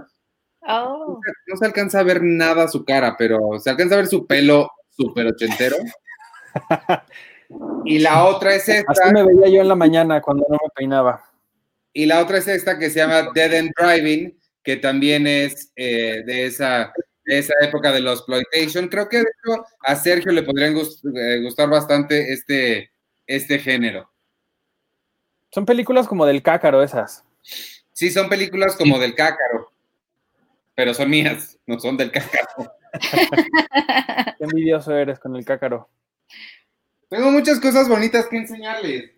Oh. No se alcanza a ver nada su cara, pero se alcanza a ver su pelo súper ochentero. y la otra es esta. Así me veía yo en la mañana cuando no me peinaba. Y la otra es esta que se llama Dead End Driving, que también es eh, de, esa, de esa época de los exploitation. Creo que de hecho a Sergio le podrían gust- eh, gustar bastante este, este género. Son películas como del cácaro esas. Sí, son películas como del cácaro, pero son mías, no son del cácaro. Qué envidioso eres con el cácaro. Tengo muchas cosas bonitas que enseñarles.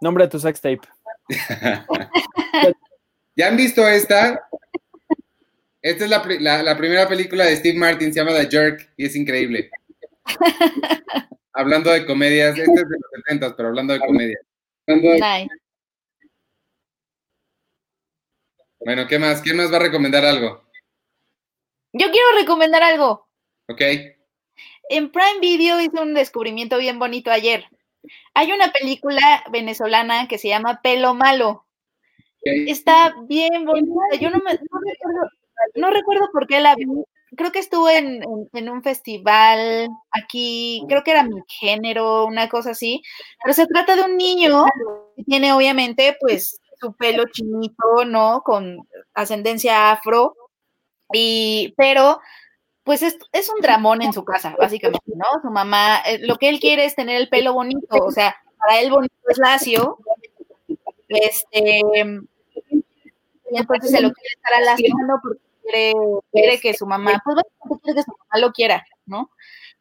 Nombre de tu sex tape. ¿Ya han visto esta? Esta es la, la- la primera película de Steve Martin, se llama The Jerk y es increíble. hablando de comedias, esta es de los 70, pero hablando de comedia. Nice. Bueno, ¿qué más? ¿Quién más va a recomendar algo? Yo quiero recomendar algo. ¿Ok? En Prime Video hice un descubrimiento bien bonito ayer. Hay una película venezolana que se llama Pelo Malo. Está bien bonita. Yo no me no recuerdo, no recuerdo por qué la vi. Creo que estuvo en, en- en un festival aquí, creo que era mi género, una cosa así. Pero se trata de un niño que tiene obviamente pues su pelo chinito, ¿no? Con ascendencia afro. Y, pero pues es, es un dramón en su casa, básicamente, ¿no? Su mamá, eh, lo que él quiere es tener el pelo bonito, o sea, para él bonito es lacio, este, y entonces se lo quiere estar alaciando porque quiere, quiere que su mamá, pues básicamente quiere que su mamá lo quiera, ¿no?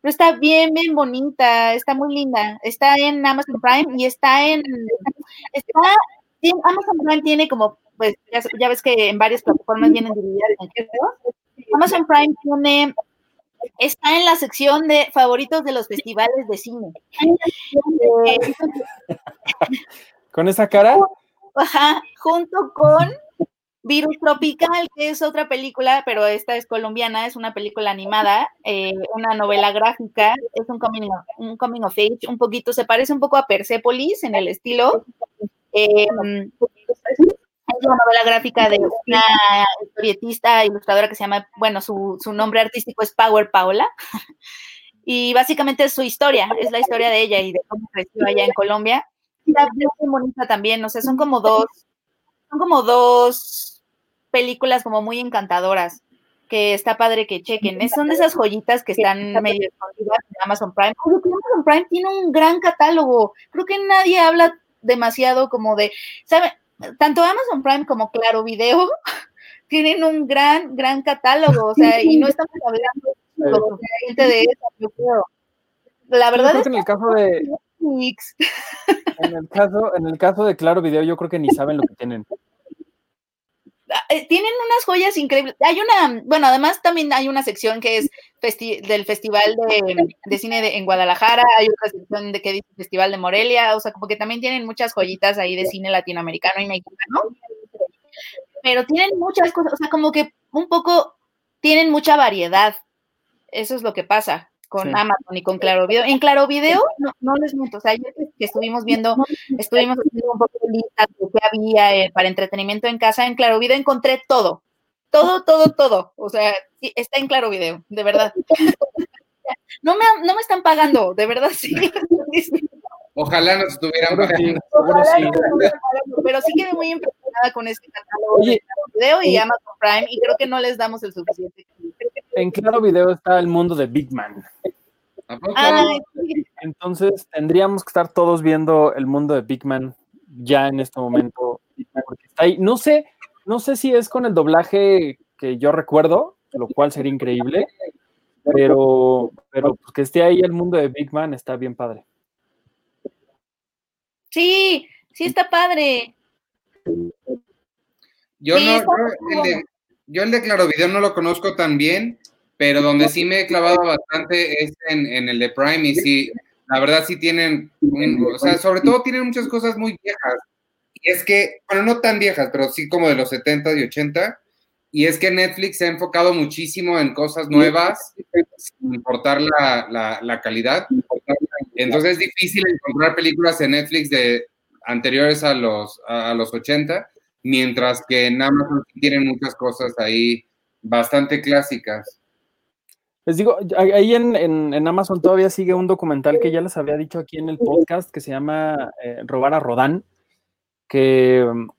Pero está bien, bien bonita, está muy linda, está en Amazon Prime y está en, está, Amazon Prime tiene como, pues ya, ya ves que en varias plataformas vienen divididas. Amazon Prime tiene, está en la sección de favoritos de los festivales de cine. ¿Con esa cara? Ajá, junto con Virus Tropical, que es otra película, pero esta es colombiana, es una película animada, eh, una novela gráfica, es un coming, of, un coming of age, un poquito, se parece un poco a Persepolis en el estilo. Eh, es una novela gráfica de una historietista, ilustradora que se llama, bueno, su, su nombre artístico es Power Paola. Y básicamente es su historia, es la historia de ella y de cómo creció allá en Colombia. Está bien bonita también, o sea, son como dos, son como dos películas como muy encantadoras, que está padre que chequen. Son de esas joyitas que están medio escondidas en Amazon Prime. Oye, que Amazon Prime tiene un gran catálogo. Creo que nadie habla demasiado como de, ¿saben? Tanto Amazon Prime como Claro Video tienen un gran, gran catálogo, o sea, y no estamos hablando de eso, yo creo. La verdad es que en el caso de, en el caso, en el caso de Claro Video, yo creo que ni saben lo que tienen. Eh, tienen unas joyas increíbles. Hay una, bueno, además también hay una sección que es festi- del Festival de, de Cine de- en Guadalajara, hay otra sección de que dice Festival de Morelia, o sea, como que también tienen muchas joyitas ahí de cine latinoamericano y mexicano, pero tienen muchas cosas, o sea, como que un poco tienen mucha variedad. Eso es lo que pasa con Sí. Amazon y con Claro Video. En Claro Video, no, no les miento, o sea, ayer que, estuvimos viendo, estuvimos haciendo un poco de listas de qué había eh, para entretenimiento en casa, en Claro Video encontré todo, todo, todo, todo. O sea, sí, está en Claro Video, de verdad. No me, no me están pagando, de verdad, sí. Ojalá nos estuvieran pagando. seguro Ojalá sí. no pagando, Pero sí quedé muy impresionada con este catálogo de Claro Video y. Amazon Prime, y creo que no les damos el suficiente. En Claro Video está el mundo de Big Man. ¿A poco? Ay, sí. Entonces tendríamos que estar todos viendo el mundo de Big Man ya en este momento. porque está ahí. No sé, no sé si es con el doblaje que yo recuerdo, lo cual sería increíble, pero, pero pues que esté ahí el mundo de Big Man está bien padre. sí, sí está padre. Yo Sí, no, yo el, de, yo el de Claro Video no lo conozco tan bien, pero donde sí me he clavado bastante es en, en el de Prime y sí, la verdad sí tienen, o sea, sobre todo tienen muchas cosas muy viejas. Y es que, bueno, no tan viejas, pero sí como de los 70 y 80. Y es que Netflix se ha enfocado muchísimo en cosas nuevas, sin importar la, la calidad. Entonces es difícil encontrar películas en Netflix de anteriores a los, a los 80, mientras que en Amazon tienen muchas cosas ahí bastante clásicas. Les digo, ahí en, Amazon todavía sigue un documental que ya les había dicho aquí en el podcast que se llama eh, Robar a Rodán, que mm,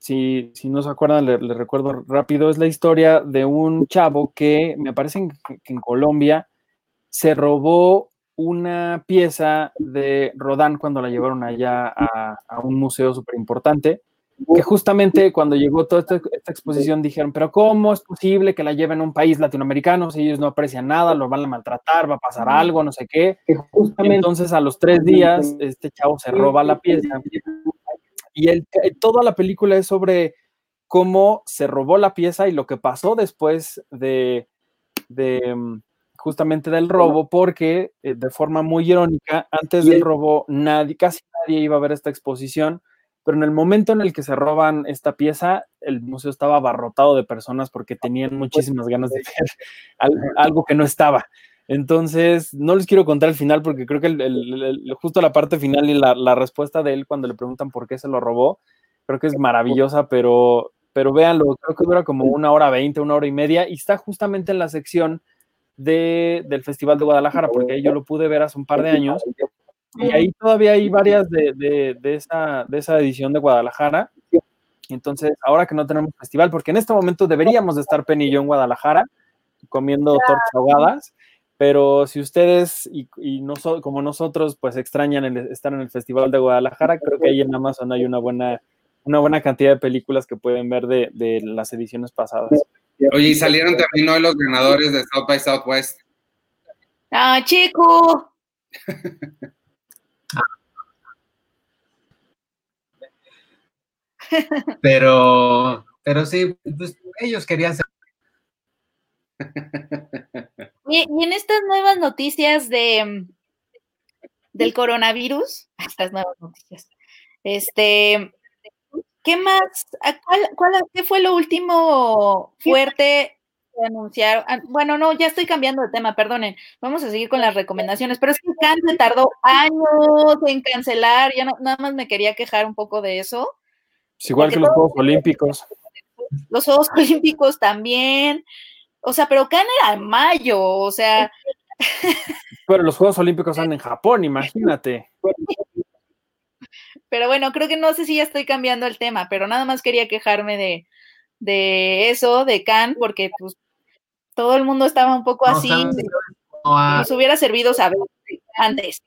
si, no se acuerdan, les le recuerdo rápido, es la historia de un chavo que me parece que en Colombia se robó una pieza de Rodán cuando la llevaron allá a, a un museo súper importante que justamente cuando llegó toda esta, exposición dijeron, pero ¿cómo es posible que la lleven a un país latinoamericano si ellos no aprecian nada, lo van a maltratar, va a pasar algo, no sé qué? Entonces a los tres días este chavo se roba la pieza. y el, toda la película es sobre cómo se robó la pieza y lo que pasó después de, de mm, justamente del robo, porque eh, de forma muy irónica, antes del robo nadie, casi nadie iba a ver esta exposición pero en el momento en el que se roban esta pieza, el museo estaba abarrotado de personas porque tenían muchísimas ganas de ver algo que no estaba. Entonces, no les quiero contar el final porque creo que justo la parte final y la, respuesta de él cuando le preguntan por qué se lo robó, creo que es maravillosa, pero, pero véanlo, creo que dura como una hora veinte, una hora y media y está justamente en la sección de, del Festival de Guadalajara, porque ahí yo lo pude ver hace un par de años y ahí todavía hay varias de, esa, de esa edición de Guadalajara. Entonces, ahora que no tenemos festival, porque en este momento deberíamos de estar Penny y yo en Guadalajara comiendo tortas ahogadas, pero si ustedes y, y no como nosotros pues extrañan estar en el Festival de Guadalajara, creo que ahí en Amazon hay una buena, una buena cantidad de películas que pueden ver de, de las ediciones pasadas. Oye, y salieron también hoy los ganadores de South by Southwest. ¡Ah, chico! Pero, pero sí, pues, ellos querían ser. Y, en estas nuevas noticias de del coronavirus, estas nuevas noticias, este, ¿qué más? ¿Cuál, qué fue lo último fuerte Ah, bueno, no, ya estoy cambiando de tema, perdonen. Vamos a seguir con las recomendaciones, pero es que Can se tardó años en cancelar, ya no, nada más me quería quejar un poco de eso. Es igual que los Juegos Olímpicos. Los Juegos Olímpicos también. O sea, pero Can era en mayo, o sea. Pero los Juegos Olímpicos son en Japón, imagínate. Pero bueno, creo que no sé si ya estoy cambiando el tema, pero nada más quería quejarme de, de eso, de Can, porque pues todo el mundo estaba un poco así. nos hubiera servido saber antes.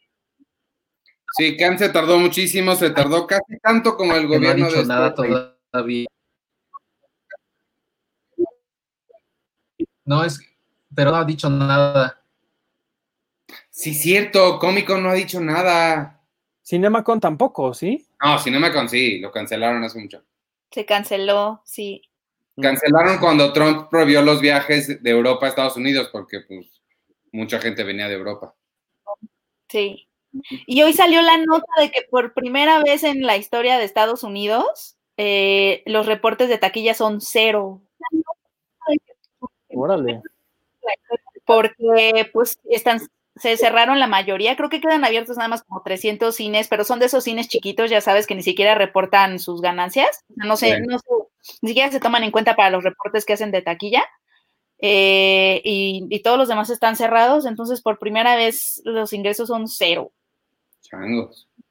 Sí, Khan se tardó muchísimo, se tardó casi tanto como el gobierno no ha dicho nada todavía. No es, pero no ha dicho nada. Sí, cierto, Cómico no ha dicho nada. Cinemacon tampoco, ¿sí? No, Cinemacon sí, lo cancelaron hace mucho. Se canceló, sí. Cancelaron cuando Trump prohibió los viajes de Europa a Estados Unidos porque pues mucha gente venía de Europa. Sí. Y hoy salió la nota de que por primera vez en la historia de Estados Unidos, eh, los reportes de taquilla son cero. Órale. Porque pues están, se cerraron la mayoría, creo que quedan abiertos nada más como 300 cines, pero son de esos cines chiquitos, ya sabes, que ni siquiera reportan sus ganancias, no sé, no ni siquiera se toman en cuenta para los reportes que hacen de taquilla. Eh, y, y, todos los demás están cerrados, entonces por primera vez los ingresos son cero.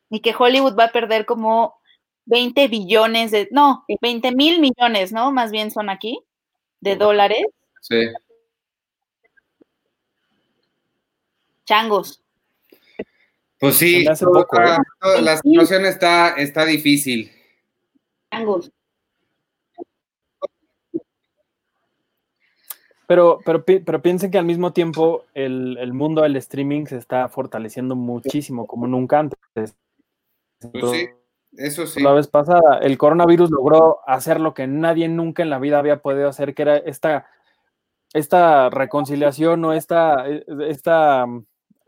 Y que Hollywood va a perder como 20 billones de, no, 20 mil millones, ¿no? Más bien son aquí, de dólares. Sí. Changos. Pues sí, ¿eh? la situación está, está difícil. Changos. Pero, pero, pero piensen que al mismo tiempo el, mundo del streaming se está fortaleciendo muchísimo, como nunca antes. Sí, eso sí. La vez pasada, el coronavirus logró hacer lo que nadie nunca en la vida había podido hacer, que era esta, esta reconciliación o esta, esta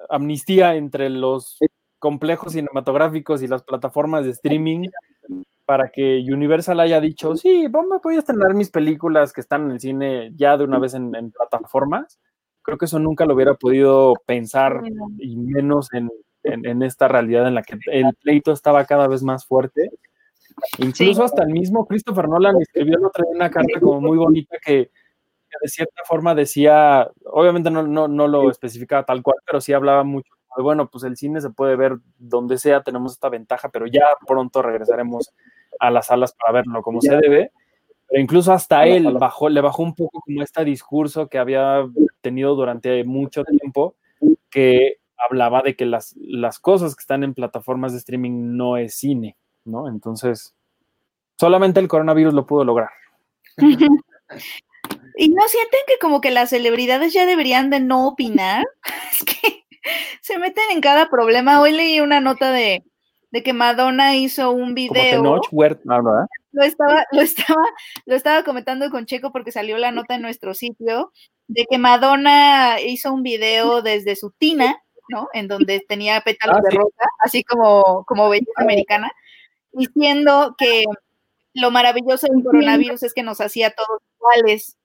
amnistía entre los complejos cinematográficos y las plataformas de streaming para que Universal haya dicho, sí, voy a estrenar mis películas que están en el cine ya de una vez en, plataformas. Creo que eso nunca lo hubiera podido pensar y menos en, esta realidad en la que el pleito estaba cada vez más fuerte. Incluso hasta el mismo Christopher Nolan escribió una carta como muy bonita que, de cierta forma decía, obviamente no, no, no, lo especificaba tal cual, pero sí hablaba mucho bueno, pues el cine se puede ver donde sea, tenemos esta ventaja, pero ya pronto regresaremos a las salas para verlo como se debe. Pero incluso hasta él bajó, le bajó un poco como este discurso que había tenido durante mucho tiempo, que hablaba de que las, las cosas que están en plataformas de streaming no es cine, ¿no? Entonces, solamente el coronavirus lo pudo lograr. ¿Y no sienten que como que las celebridades ya deberían de no opinar? Es que se meten en cada problema. Hoy leí una nota de, que Madonna hizo un video. lo estaba, lo estaba, lo estaba comentando con Checo porque salió la nota en nuestro sitio de que Madonna hizo un video desde su tina, ¿no? En donde tenía pétalos ah, de rosa, así como, como belleza americana, diciendo que lo maravilloso del coronavirus es que nos hacía todos iguales.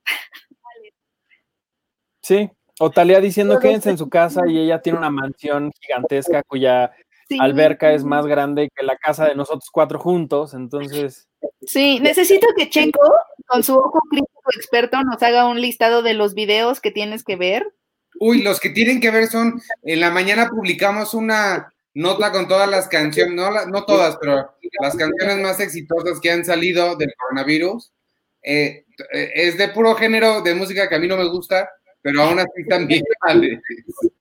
Sí, o Talía diciendo quédense en su casa y ella tiene una mansión gigantesca cuya alberca es más grande que la casa de nosotros cuatro juntos, entonces... Sí, necesito que Checo, con su ojo crítico experto, nos haga un listado de los videos que tienes que ver. Uy, los que tienen que ver son, en la mañana publicamos una nota con todas las canciones, no, no todas, pero las canciones más exitosas que han salido del coronavirus. Eh, eh, es de puro género de música que a mí no me gusta, pero aún así también vale.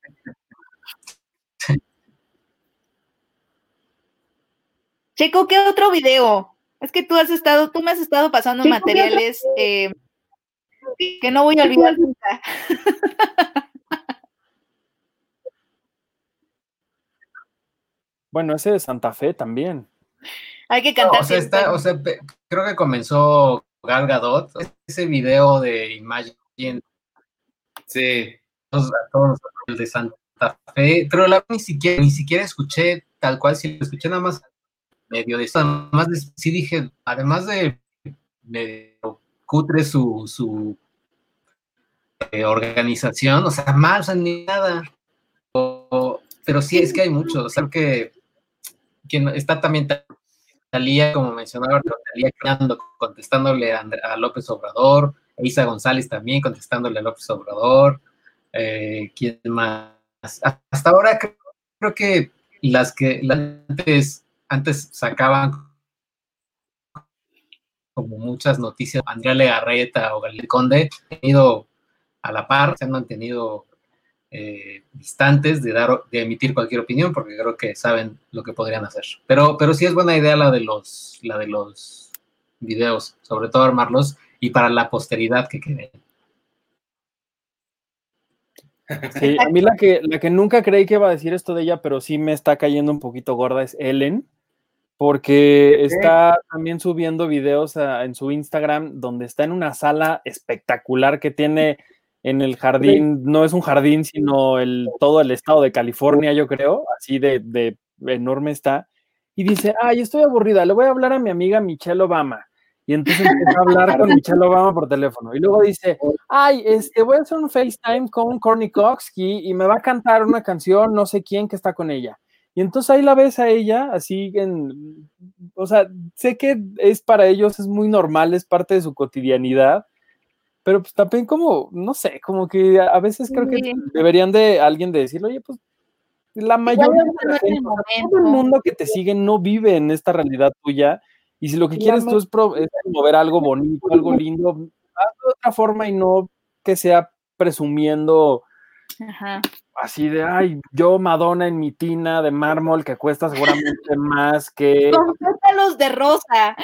Checo, ¿qué otro video? Es que tú has estado, tú me has estado pasando materiales eh, que no voy a olvidar nunca. Bueno, ese de Santa Fe también. Hay que cantar. o, sea, creo que comenzó Gal Gadot, ese video de Imagine. Sí. el de Santa Fe, pero la, ni siquiera, ni siquiera escuché tal cual, si lo escuché nada más medio de eso, además de, sí dije, además de medio cutre su, su eh, organización, o sea, sea, ni nada. pero sí, es que hay mucho, o sea, que quien está también Talía, como mencionaba, Talía contestándole a, López Obrador, Isa González también contestándole a López Obrador, eh, ¿quién más? Hasta ahora creo, que las que antes, antes sacaban como muchas noticias, Andrea Legarreta o Galil Conde, han ido a la par, se han mantenido eh, distantes de dar de emitir cualquier opinión porque creo que saben lo que podrían hacer. Pero, pero sí es buena idea la de los, la de los videos, sobre todo armarlos y para la posteridad que queden. Sí, a mí la que, la que nunca creí que iba a decir esto de ella, pero sí me está cayendo un poquito gorda es Ellen, porque está también subiendo videos en su Instagram donde está en una sala espectacular que tiene en el jardín, no es un jardín, sino el, todo el estado de California, yo creo, así de, enorme está, y dice, ay, estoy aburrida, le voy a hablar a mi amiga Michelle Obama. Y entonces empieza a hablar con Michelle Obama por teléfono. Y luego dice, ay, este, voy a hacer un FaceTime con Courtney Cox y, me va a cantar una canción, no sé quién que está con ella. Y entonces ahí la ves a ella, así en, o sea, sé que es para ellos, es muy normal, es parte de su cotidianidad, pero pues también como, no sé, como que a veces creo que deberían de alguien de decirle, oye, pues la mayoría de la gente, todo el mundo que te sigue no vive en esta realidad tuya, y si lo que quieres tú es, mover algo bonito, algo lindo, hazlo de otra forma y no que sea presumiendo así de, ay, yo Madonna en mi tina de mármol que cuesta seguramente más que... Con pétalos de rosa.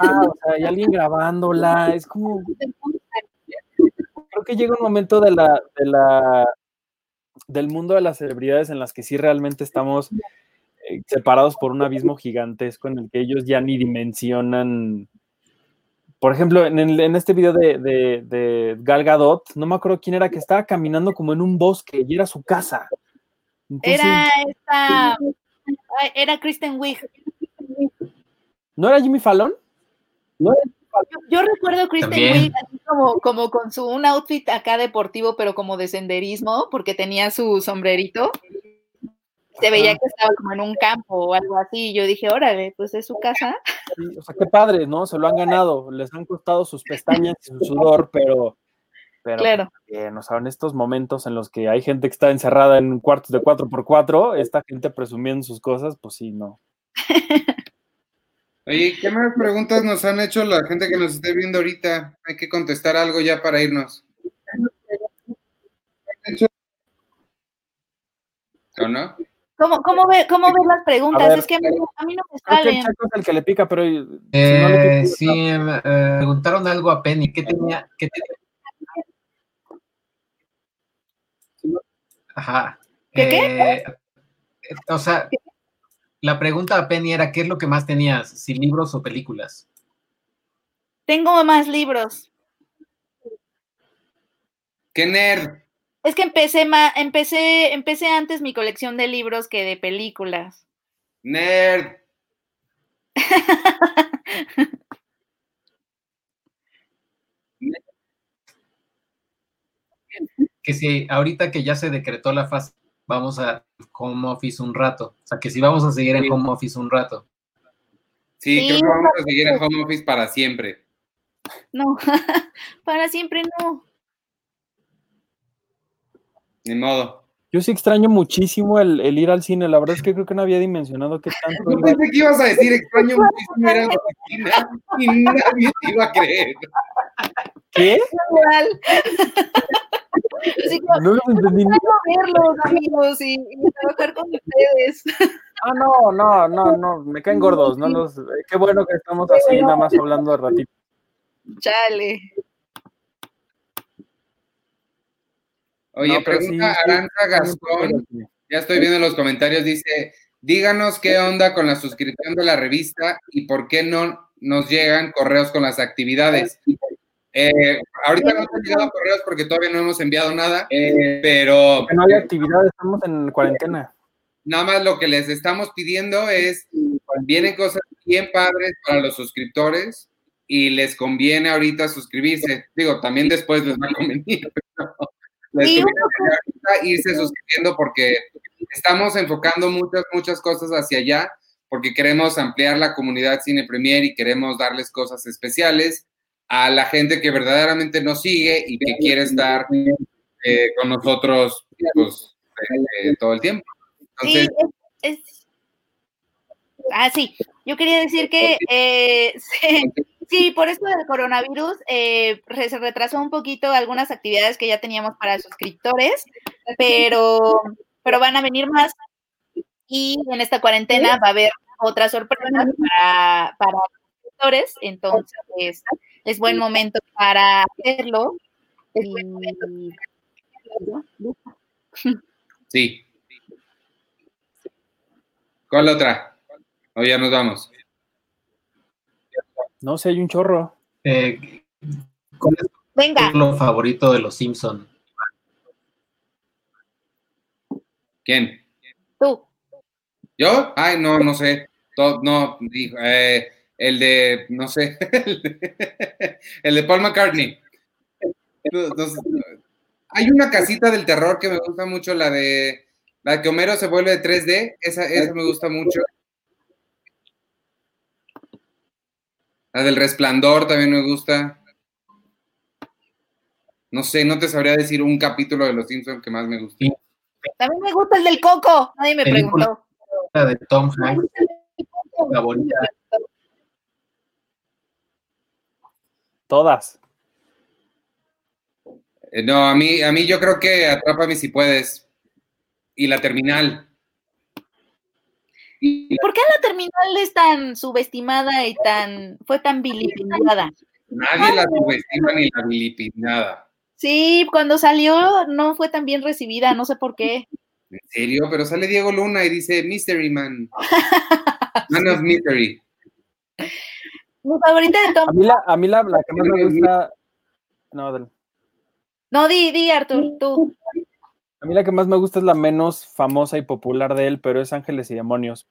Ah, o sea, hay alguien grabándola, es como creo que llega un momento de la, de la, del mundo de las celebridades en las que sí realmente estamos eh, separados por un abismo gigantesco en el que ellos ya ni dimensionan. Por ejemplo, en, en este video de, de, de, Gal Gadot, no me acuerdo quién era que estaba caminando como en un bosque y era su casa. Entonces, Era esta. Era Kristen Wiig. ¿No era Jimmy Fallon? Yo, yo recuerdo a Kristen. Wiig así como, como con su un outfit acá deportivo, pero como de senderismo, porque tenía su sombrerito. Se veía que estaba como en un campo o algo así. y Yo dije, órale, pues es su casa. Sí, o sea, qué padre, ¿no? Se lo han ganado, les han costado sus pestañas y su sudor, pero, pero Claro. bien, o sea, en estos momentos en los que hay gente que está encerrada en cuartos de 4x4, esta gente presumiendo sus cosas, pues sí, no. Oye, ¿qué más preguntas nos han hecho la gente que nos esté viendo ahorita? Hay que contestar algo ya para irnos. ¿O no? ¿Cómo, cómo, ve, cómo ves las preguntas? ver, es que a mí, a mí no me Creo que el salen. Chaco es el que le pica, pero si no le Eh, pica, sí, me eh, preguntaron algo a Penny. ¿Qué tenía? ¿Qué tenía? Ajá. ¿Qué, Eh, o sea, la pregunta a Penny era: ¿qué es lo que más tenías? ¿Si libros o películas? Tengo más libros. ¡Qué nerd! Es que empecé, ma- empecé, empecé antes mi colección de libros que de películas. ¡Nerd! Que si ahorita que ya se decretó la fase, vamos a home office un rato. O sea, que si vamos a seguir en home office un rato. Sí, Sí, creo que vamos a seguir en home office para siempre. No, para siempre no. Ni modo. Yo sí extraño muchísimo el, el ir al cine, la verdad es que creo que no había dimensionado qué tanto Yo iba- pensé que ibas a decir extraño muchísimo ir a la oficina y nadie te iba a creer. ¿Qué? Como, No los entendí. "Quiero verlos, amigos, y, y trabajar con ustedes. Ah, no, no, no, no, me caen gordos, no los, eh, qué bueno que estamos así nada más hablando de ratito. Chale. Oye, No, pregunta sí, Aranza Gastón, ya estoy viendo en los comentarios, dice, díganos qué onda con la suscripción de la revista y por qué no nos llegan correos con las actividades. Eh, ahorita no nos han llegado correos porque todavía no hemos enviado nada, eh, pero no hay actividad, estamos en cuarentena. nada más lo que les estamos pidiendo es, vienen cosas bien padres para los suscriptores y les conviene ahorita suscribirse. Digo, también después les va a convenir, pero les Sí, ahorita irse suscribiendo porque estamos enfocando muchas, muchas cosas hacia allá porque queremos ampliar la comunidad Cine Premier y queremos darles cosas especiales a la gente que verdaderamente nos sigue y que quiere estar eh, con nosotros pues, eh, todo el tiempo. Sí, Entonces, es, es- Ah, sí. Yo quería decir que eh, sí, sí, por esto del coronavirus eh, se retrasó un poquito algunas actividades que ya teníamos para suscriptores, pero, pero van a venir más. Y en esta cuarentena va a haber otras sorpresas para, para los suscriptores, entonces es buen momento para hacerlo. Y- sí. ¿Cuál otra? O ya nos vamos. No sé, hay un chorro. Eh, ¿Cuál es Venga, lo favorito de los Simpson? ¿Quién? tú. ¿Yo? Ay, no, no sé. No, dijo, eh, el de, no sé, el de, el de Paul McCartney. Hay una casita del terror que me gusta mucho, la de, la que Homero se vuelve de 3D, esa, esa me gusta mucho. La del resplandor también me gusta. No sé, no te sabría decir un capítulo de Los Simpsons que más me gusta. También me gusta el del coco. Nadie me preguntó. La de Tom Hanks, favorita. Todas. Eh, No, a mí, a mí yo creo que Atrápame si puedes. Y la terminal. ¿Y por qué la terminal es tan subestimada y tan fue tan vilipendiada? Nadie la subestima ni la vilipinada. Sí, cuando salió no fue tan bien recibida, no sé por qué. ¿En serio? Pero sale Diego Luna y dice Mystery Man. Man of Mystery. Mi favorita de A Tom. mí la, a mí la, la que más me gusta. No, del- No, di, di, Artur, tú. A mí la que más me gusta es la menos famosa y popular de él, pero es Ángeles y Demonios.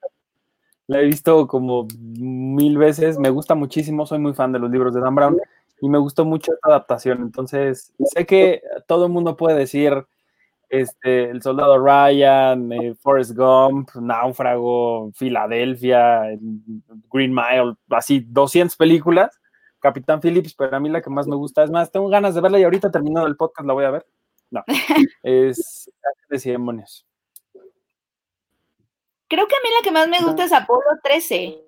La he visto como mil veces, me gusta muchísimo, soy muy fan de los libros de Dan Brown y me gustó mucho esta adaptación. Entonces, sé que todo el mundo puede decir este, El Soldado Ryan, eh, Forrest Gump, Náufrago, Filadelfia, Green Mile, así 200 películas, Capitán Phillips, pero a mí la que más me gusta, es más, tengo ganas de verla y ahorita terminado el podcast la voy a ver. No, es Ángeles y Demonios. Creo que a mí la que más me gusta es Apolo 13.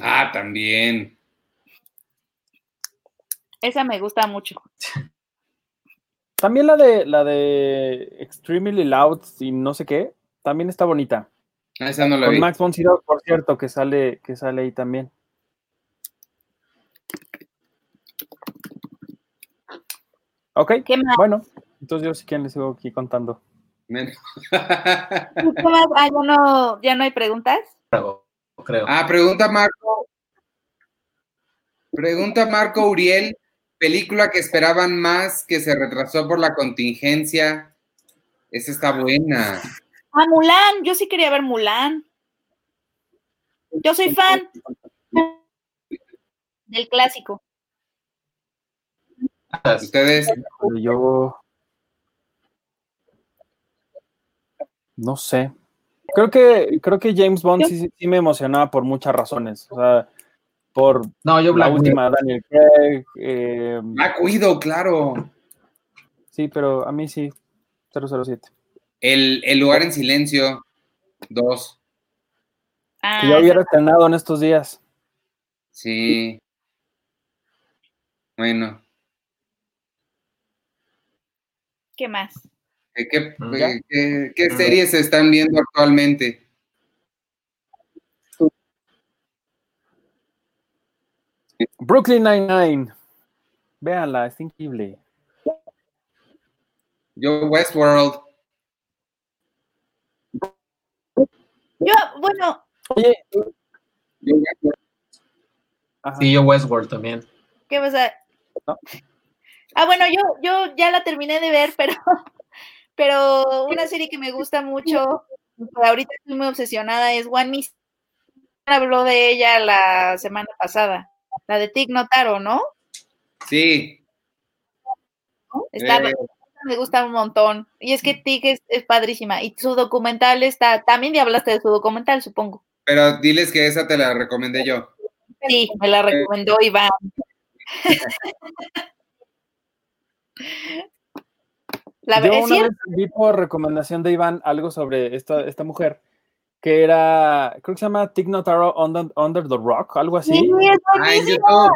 Ah, también. Esa me gusta mucho. También la de la de Extremely Loud y no sé qué, también está bonita. Ah, esa no la Con vi. Max von Sydow, por cierto, que sale, que sale ahí también. Ok, ¿Qué más? bueno, entonces yo sí que les sigo aquí contando. Ah, ya no, ya no hay preguntas. Creo. creo. ah, pregunta Marco. Pregunta Marco Uriel, película que esperaban más, que se retrasó por la contingencia. Esa está buena. Ah, Mulan, yo sí quería ver Mulan. Yo soy fan del clásico. Ustedes, Yo no sé. Creo que creo que James Bond sí, sí- sí me emocionaba por muchas razones. O sea, por No, yo la Black última Daniel Craig. eh, Black Widow, claro. sí, pero a mí sí. 007. El, el lugar en silencio, dos. Ah, Que ya hubiera estrenado en estos días. Sí. Bueno, ¿Qué más? ¿Qué, qué- qué- qué series se están viendo actualmente? Brooklyn Nine-Nine. Véanla, es increíble. Yo, Westworld. Yo, bueno, Oye, Yo, Westworld. ajá, Sí, yo Westworld también. ¿qué pasa? No. Ah, bueno, yo, yo ya la terminé de ver, pero, pero una serie que me gusta mucho, ahorita estoy muy obsesionada, es One Miss. Habló de ella la semana pasada, la de Tig Notaro, ¿no? Sí. Está, Eh, me gusta un montón. Y es que Tig es, es padrísima. Y su documental está, también ya hablaste de su documental, supongo. pero diles que esa te la recomendé yo. Sí, me la recomendó Iván. La Yo verdad, es una cierto. vez vi por recomendación de Iván algo sobre esta, esta mujer que era, creo que se llama Tig Notaro Under, Under the Rock, algo así, Sí, es buenísimo.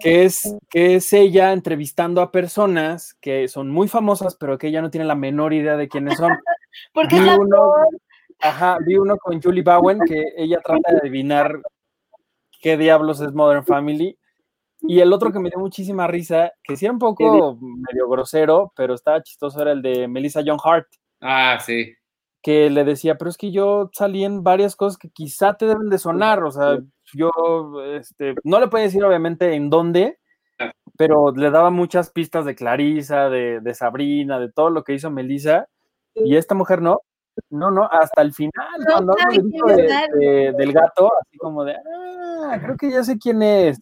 Que es, que es ella entrevistando a personas que son muy famosas, pero que ella no tiene la menor idea de quiénes son. Porque Vi es la uno, ajá, vi uno con Julie Bowen que ella trata de adivinar qué diablos es Modern Family. Y el otro que me dio muchísima risa, que sí era un poco medio grosero, pero estaba chistoso, era el de Melissa John Hart. Ah, sí. que le decía, pero es que yo salí en varias cosas que quizá te deben de sonar, o sea, yo este, no le puedo decir obviamente en dónde, pero le daba muchas pistas de Clarisa, de, de Sabrina, de todo lo que hizo Melissa, y esta mujer no, no, no, hasta el final, No cuando quién de- de- del gato, así como de, ah, creo que ya sé quién es,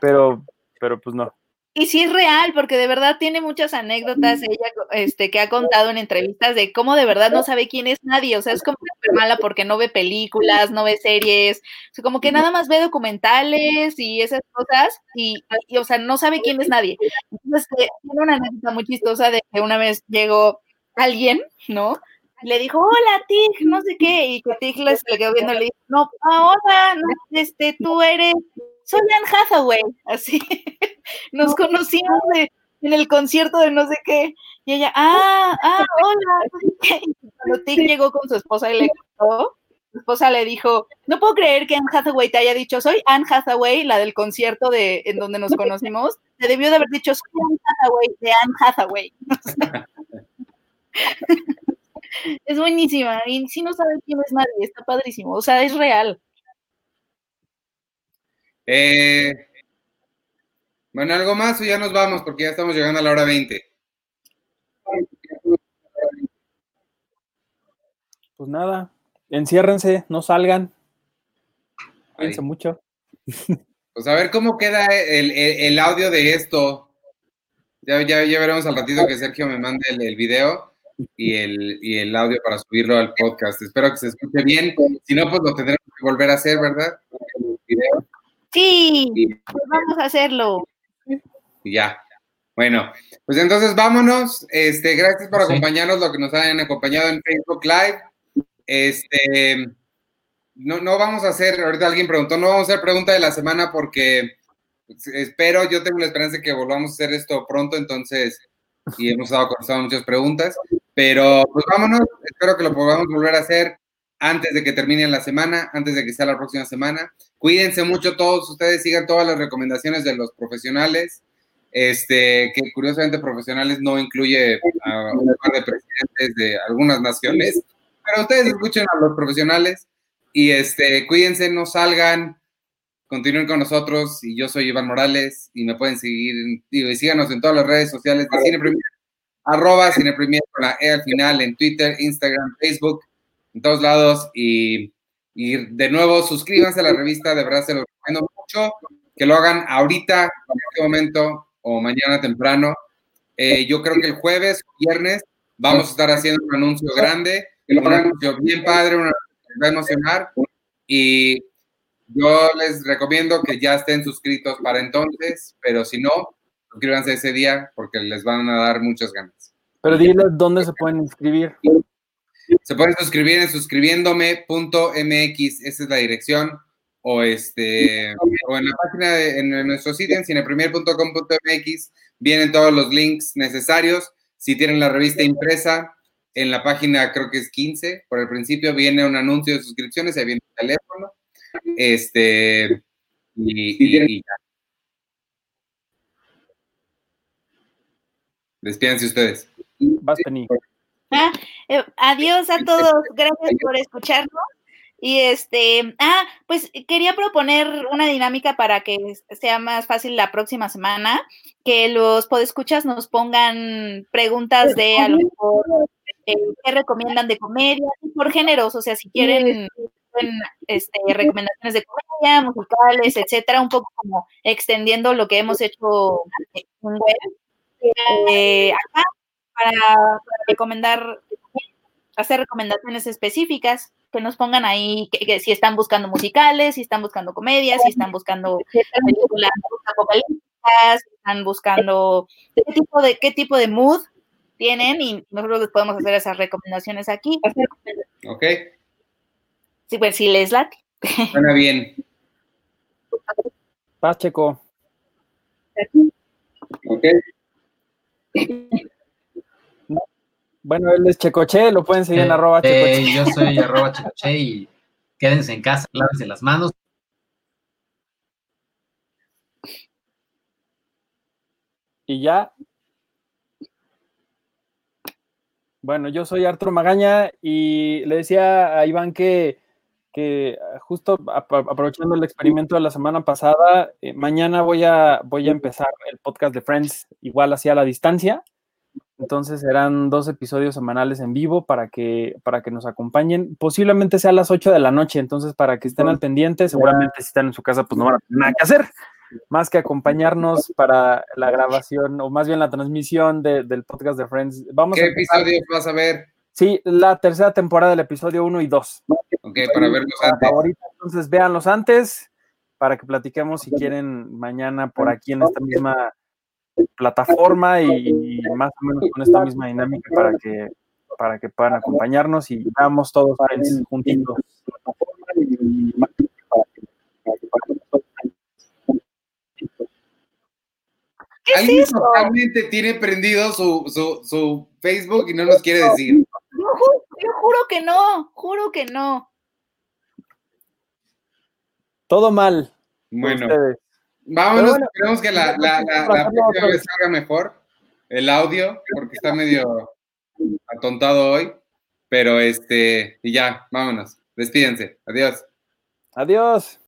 pero, pero pues no. Y sí es real, porque de verdad tiene muchas anécdotas ella este, que ha contado en entrevistas de cómo de verdad no sabe quién es nadie. O sea, es como súper mala porque no ve películas, no ve series, o sea, como que nada más ve documentales y esas cosas, y, y, o sea, no sabe quién es nadie. Entonces, eh, tiene una anécdota muy chistosa de que una vez llegó alguien, ¿no? Le dijo, hola, Tig, no sé qué, y que Tig le, quedó viendo le dijo, no, hola, no, este, tú eres, soy Anne Hathaway, así. Nos conocimos de- en el concierto de no sé qué. Y ella, ah, ah, hola. Y Cuando Tig llegó con su esposa y le contó, su esposa le dijo, no puedo creer que Anne Hathaway te haya dicho, soy Anne Hathaway, la del concierto de en donde nos conocimos. Te debió de haber dicho, soy Anne Hathaway, de Anne Hathaway. es buenísima. Y si no sabe quién es nadie, está padrísimo. O sea, es real. Eh, bueno, algo más o ya nos vamos porque ya estamos llegando a la hora 20. Pues nada, enciérrense, no salgan. Cuídense mucho. Pues a ver cómo queda el, el- el audio de esto. Ya, ya, ya veremos al ratito que Sergio me mande el, el video y el, y el audio para subirlo al podcast. Espero que se escuche bien. Si no, pues lo tendremos que volver a hacer, ¿verdad? El video Sí, pues vamos a hacerlo. ya. Bueno, pues entonces vámonos. Este, gracias por Sí. acompañarnos, lo que nos hayan acompañado en Facebook Live. Este, no, no vamos a hacer, ahorita alguien preguntó, no vamos a hacer pregunta de la semana porque espero, yo tengo la esperanza de que volvamos a hacer esto pronto, entonces, y hemos estado contestando muchas preguntas, pero pues vámonos, espero que lo podamos volver a hacer antes de que termine la semana, antes de que sea la próxima semana. Cuídense mucho todos ustedes, sigan todas las recomendaciones de los profesionales, este, que curiosamente profesionales no incluye a un par de presidentes de algunas naciones, pero ustedes escuchen a los profesionales y este, cuídense, no salgan, continúen con nosotros y yo soy Iván Morales y me pueden seguir, y síganos en todas las redes sociales de Cine Premier, arroba Cine Premier con la E al final en Twitter, Instagram, Facebook, en todos lados y, y de nuevo suscríbanse a la revista, de verdad se los recomiendo mucho, que lo hagan ahorita, en este momento o mañana temprano. Eh, yo creo que el jueves o viernes vamos a estar haciendo un anuncio grande, un anuncio bien padre, una que va a emocionar y yo les recomiendo que ya estén suscritos para entonces, pero si no, suscríbanse ese día porque les van a dar muchas ganas. Pero diles dónde se pueden inscribir. Se pueden suscribir en suscribiéndome.mx, esa es la dirección, o este o en la página de, en nuestro sitio en cinepremier.com.mx vienen todos los links necesarios. Si tienen la revista impresa, en la página creo que es 15, por el principio viene un anuncio de suscripciones, ahí viene el teléfono. Este y, y-. Despídense ustedes. Vas, Penny. Ah, eh, adiós a todos, gracias por escucharnos. Y este, ah, pues quería proponer una dinámica para que sea más fácil la próxima semana, que los podescuchas nos pongan preguntas de a lo mejor eh, qué recomiendan de comedia, por géneros, o sea, si quieren, este, recomendaciones de comedia, musicales, etcétera, un poco como extendiendo lo que hemos hecho en web. Eh, acá para, para recomendar, hacer recomendaciones específicas, que nos pongan ahí que, que si están buscando musicales, si están buscando comedias, si están buscando películas apocalípticas, si están buscando qué tipo de qué tipo de mood tienen y nosotros les podemos hacer esas recomendaciones aquí. ¿Ok? Sí, pues si les late. Suena bien. Vas, Checo. ¿Ok? Bueno, él es Checoche, lo pueden seguir en Eh, arroba eh, Checoche. yo soy arroba checoche y quédense en casa, lávense las manos. Y ya. Bueno, yo soy Arturo Magaña y le decía a Iván que, que justo ap- aprovechando el experimento de la semana pasada, eh, mañana voy a, voy a empezar el podcast de Friends igual hacia la distancia. Entonces serán dos episodios semanales en vivo para que, para que nos acompañen. Posiblemente sea a las 8 de la noche, entonces para que estén al pendiente, seguramente si están en su casa, pues no van a tener nada que hacer más que acompañarnos para la grabación o más bien la transmisión de- del podcast de Friends. Vamos ¿Qué episodios vas a ver? Sí, la tercera temporada del episodio 1 y 2. Ok, para verlos antes. Ahorita, entonces véanlos antes para que platiquemos si quieren mañana por aquí en esta misma plataforma y, y más o menos con esta misma dinámica para que para que puedan acompañarnos y veamos todos juntitos. ¿Qué es Alguien eso? totalmente tiene prendido su, su, su Facebook y no nos quiere decir. Yo, ju- yo juro que no, juro que no. Todo mal. Bueno, ustedes. Vámonos. Bueno, Esperemos que la, la, la, la próxima vez salga mejor el audio, porque está medio atontado hoy. Pero este, y ya, vámonos. Despídense. Adiós. Adiós.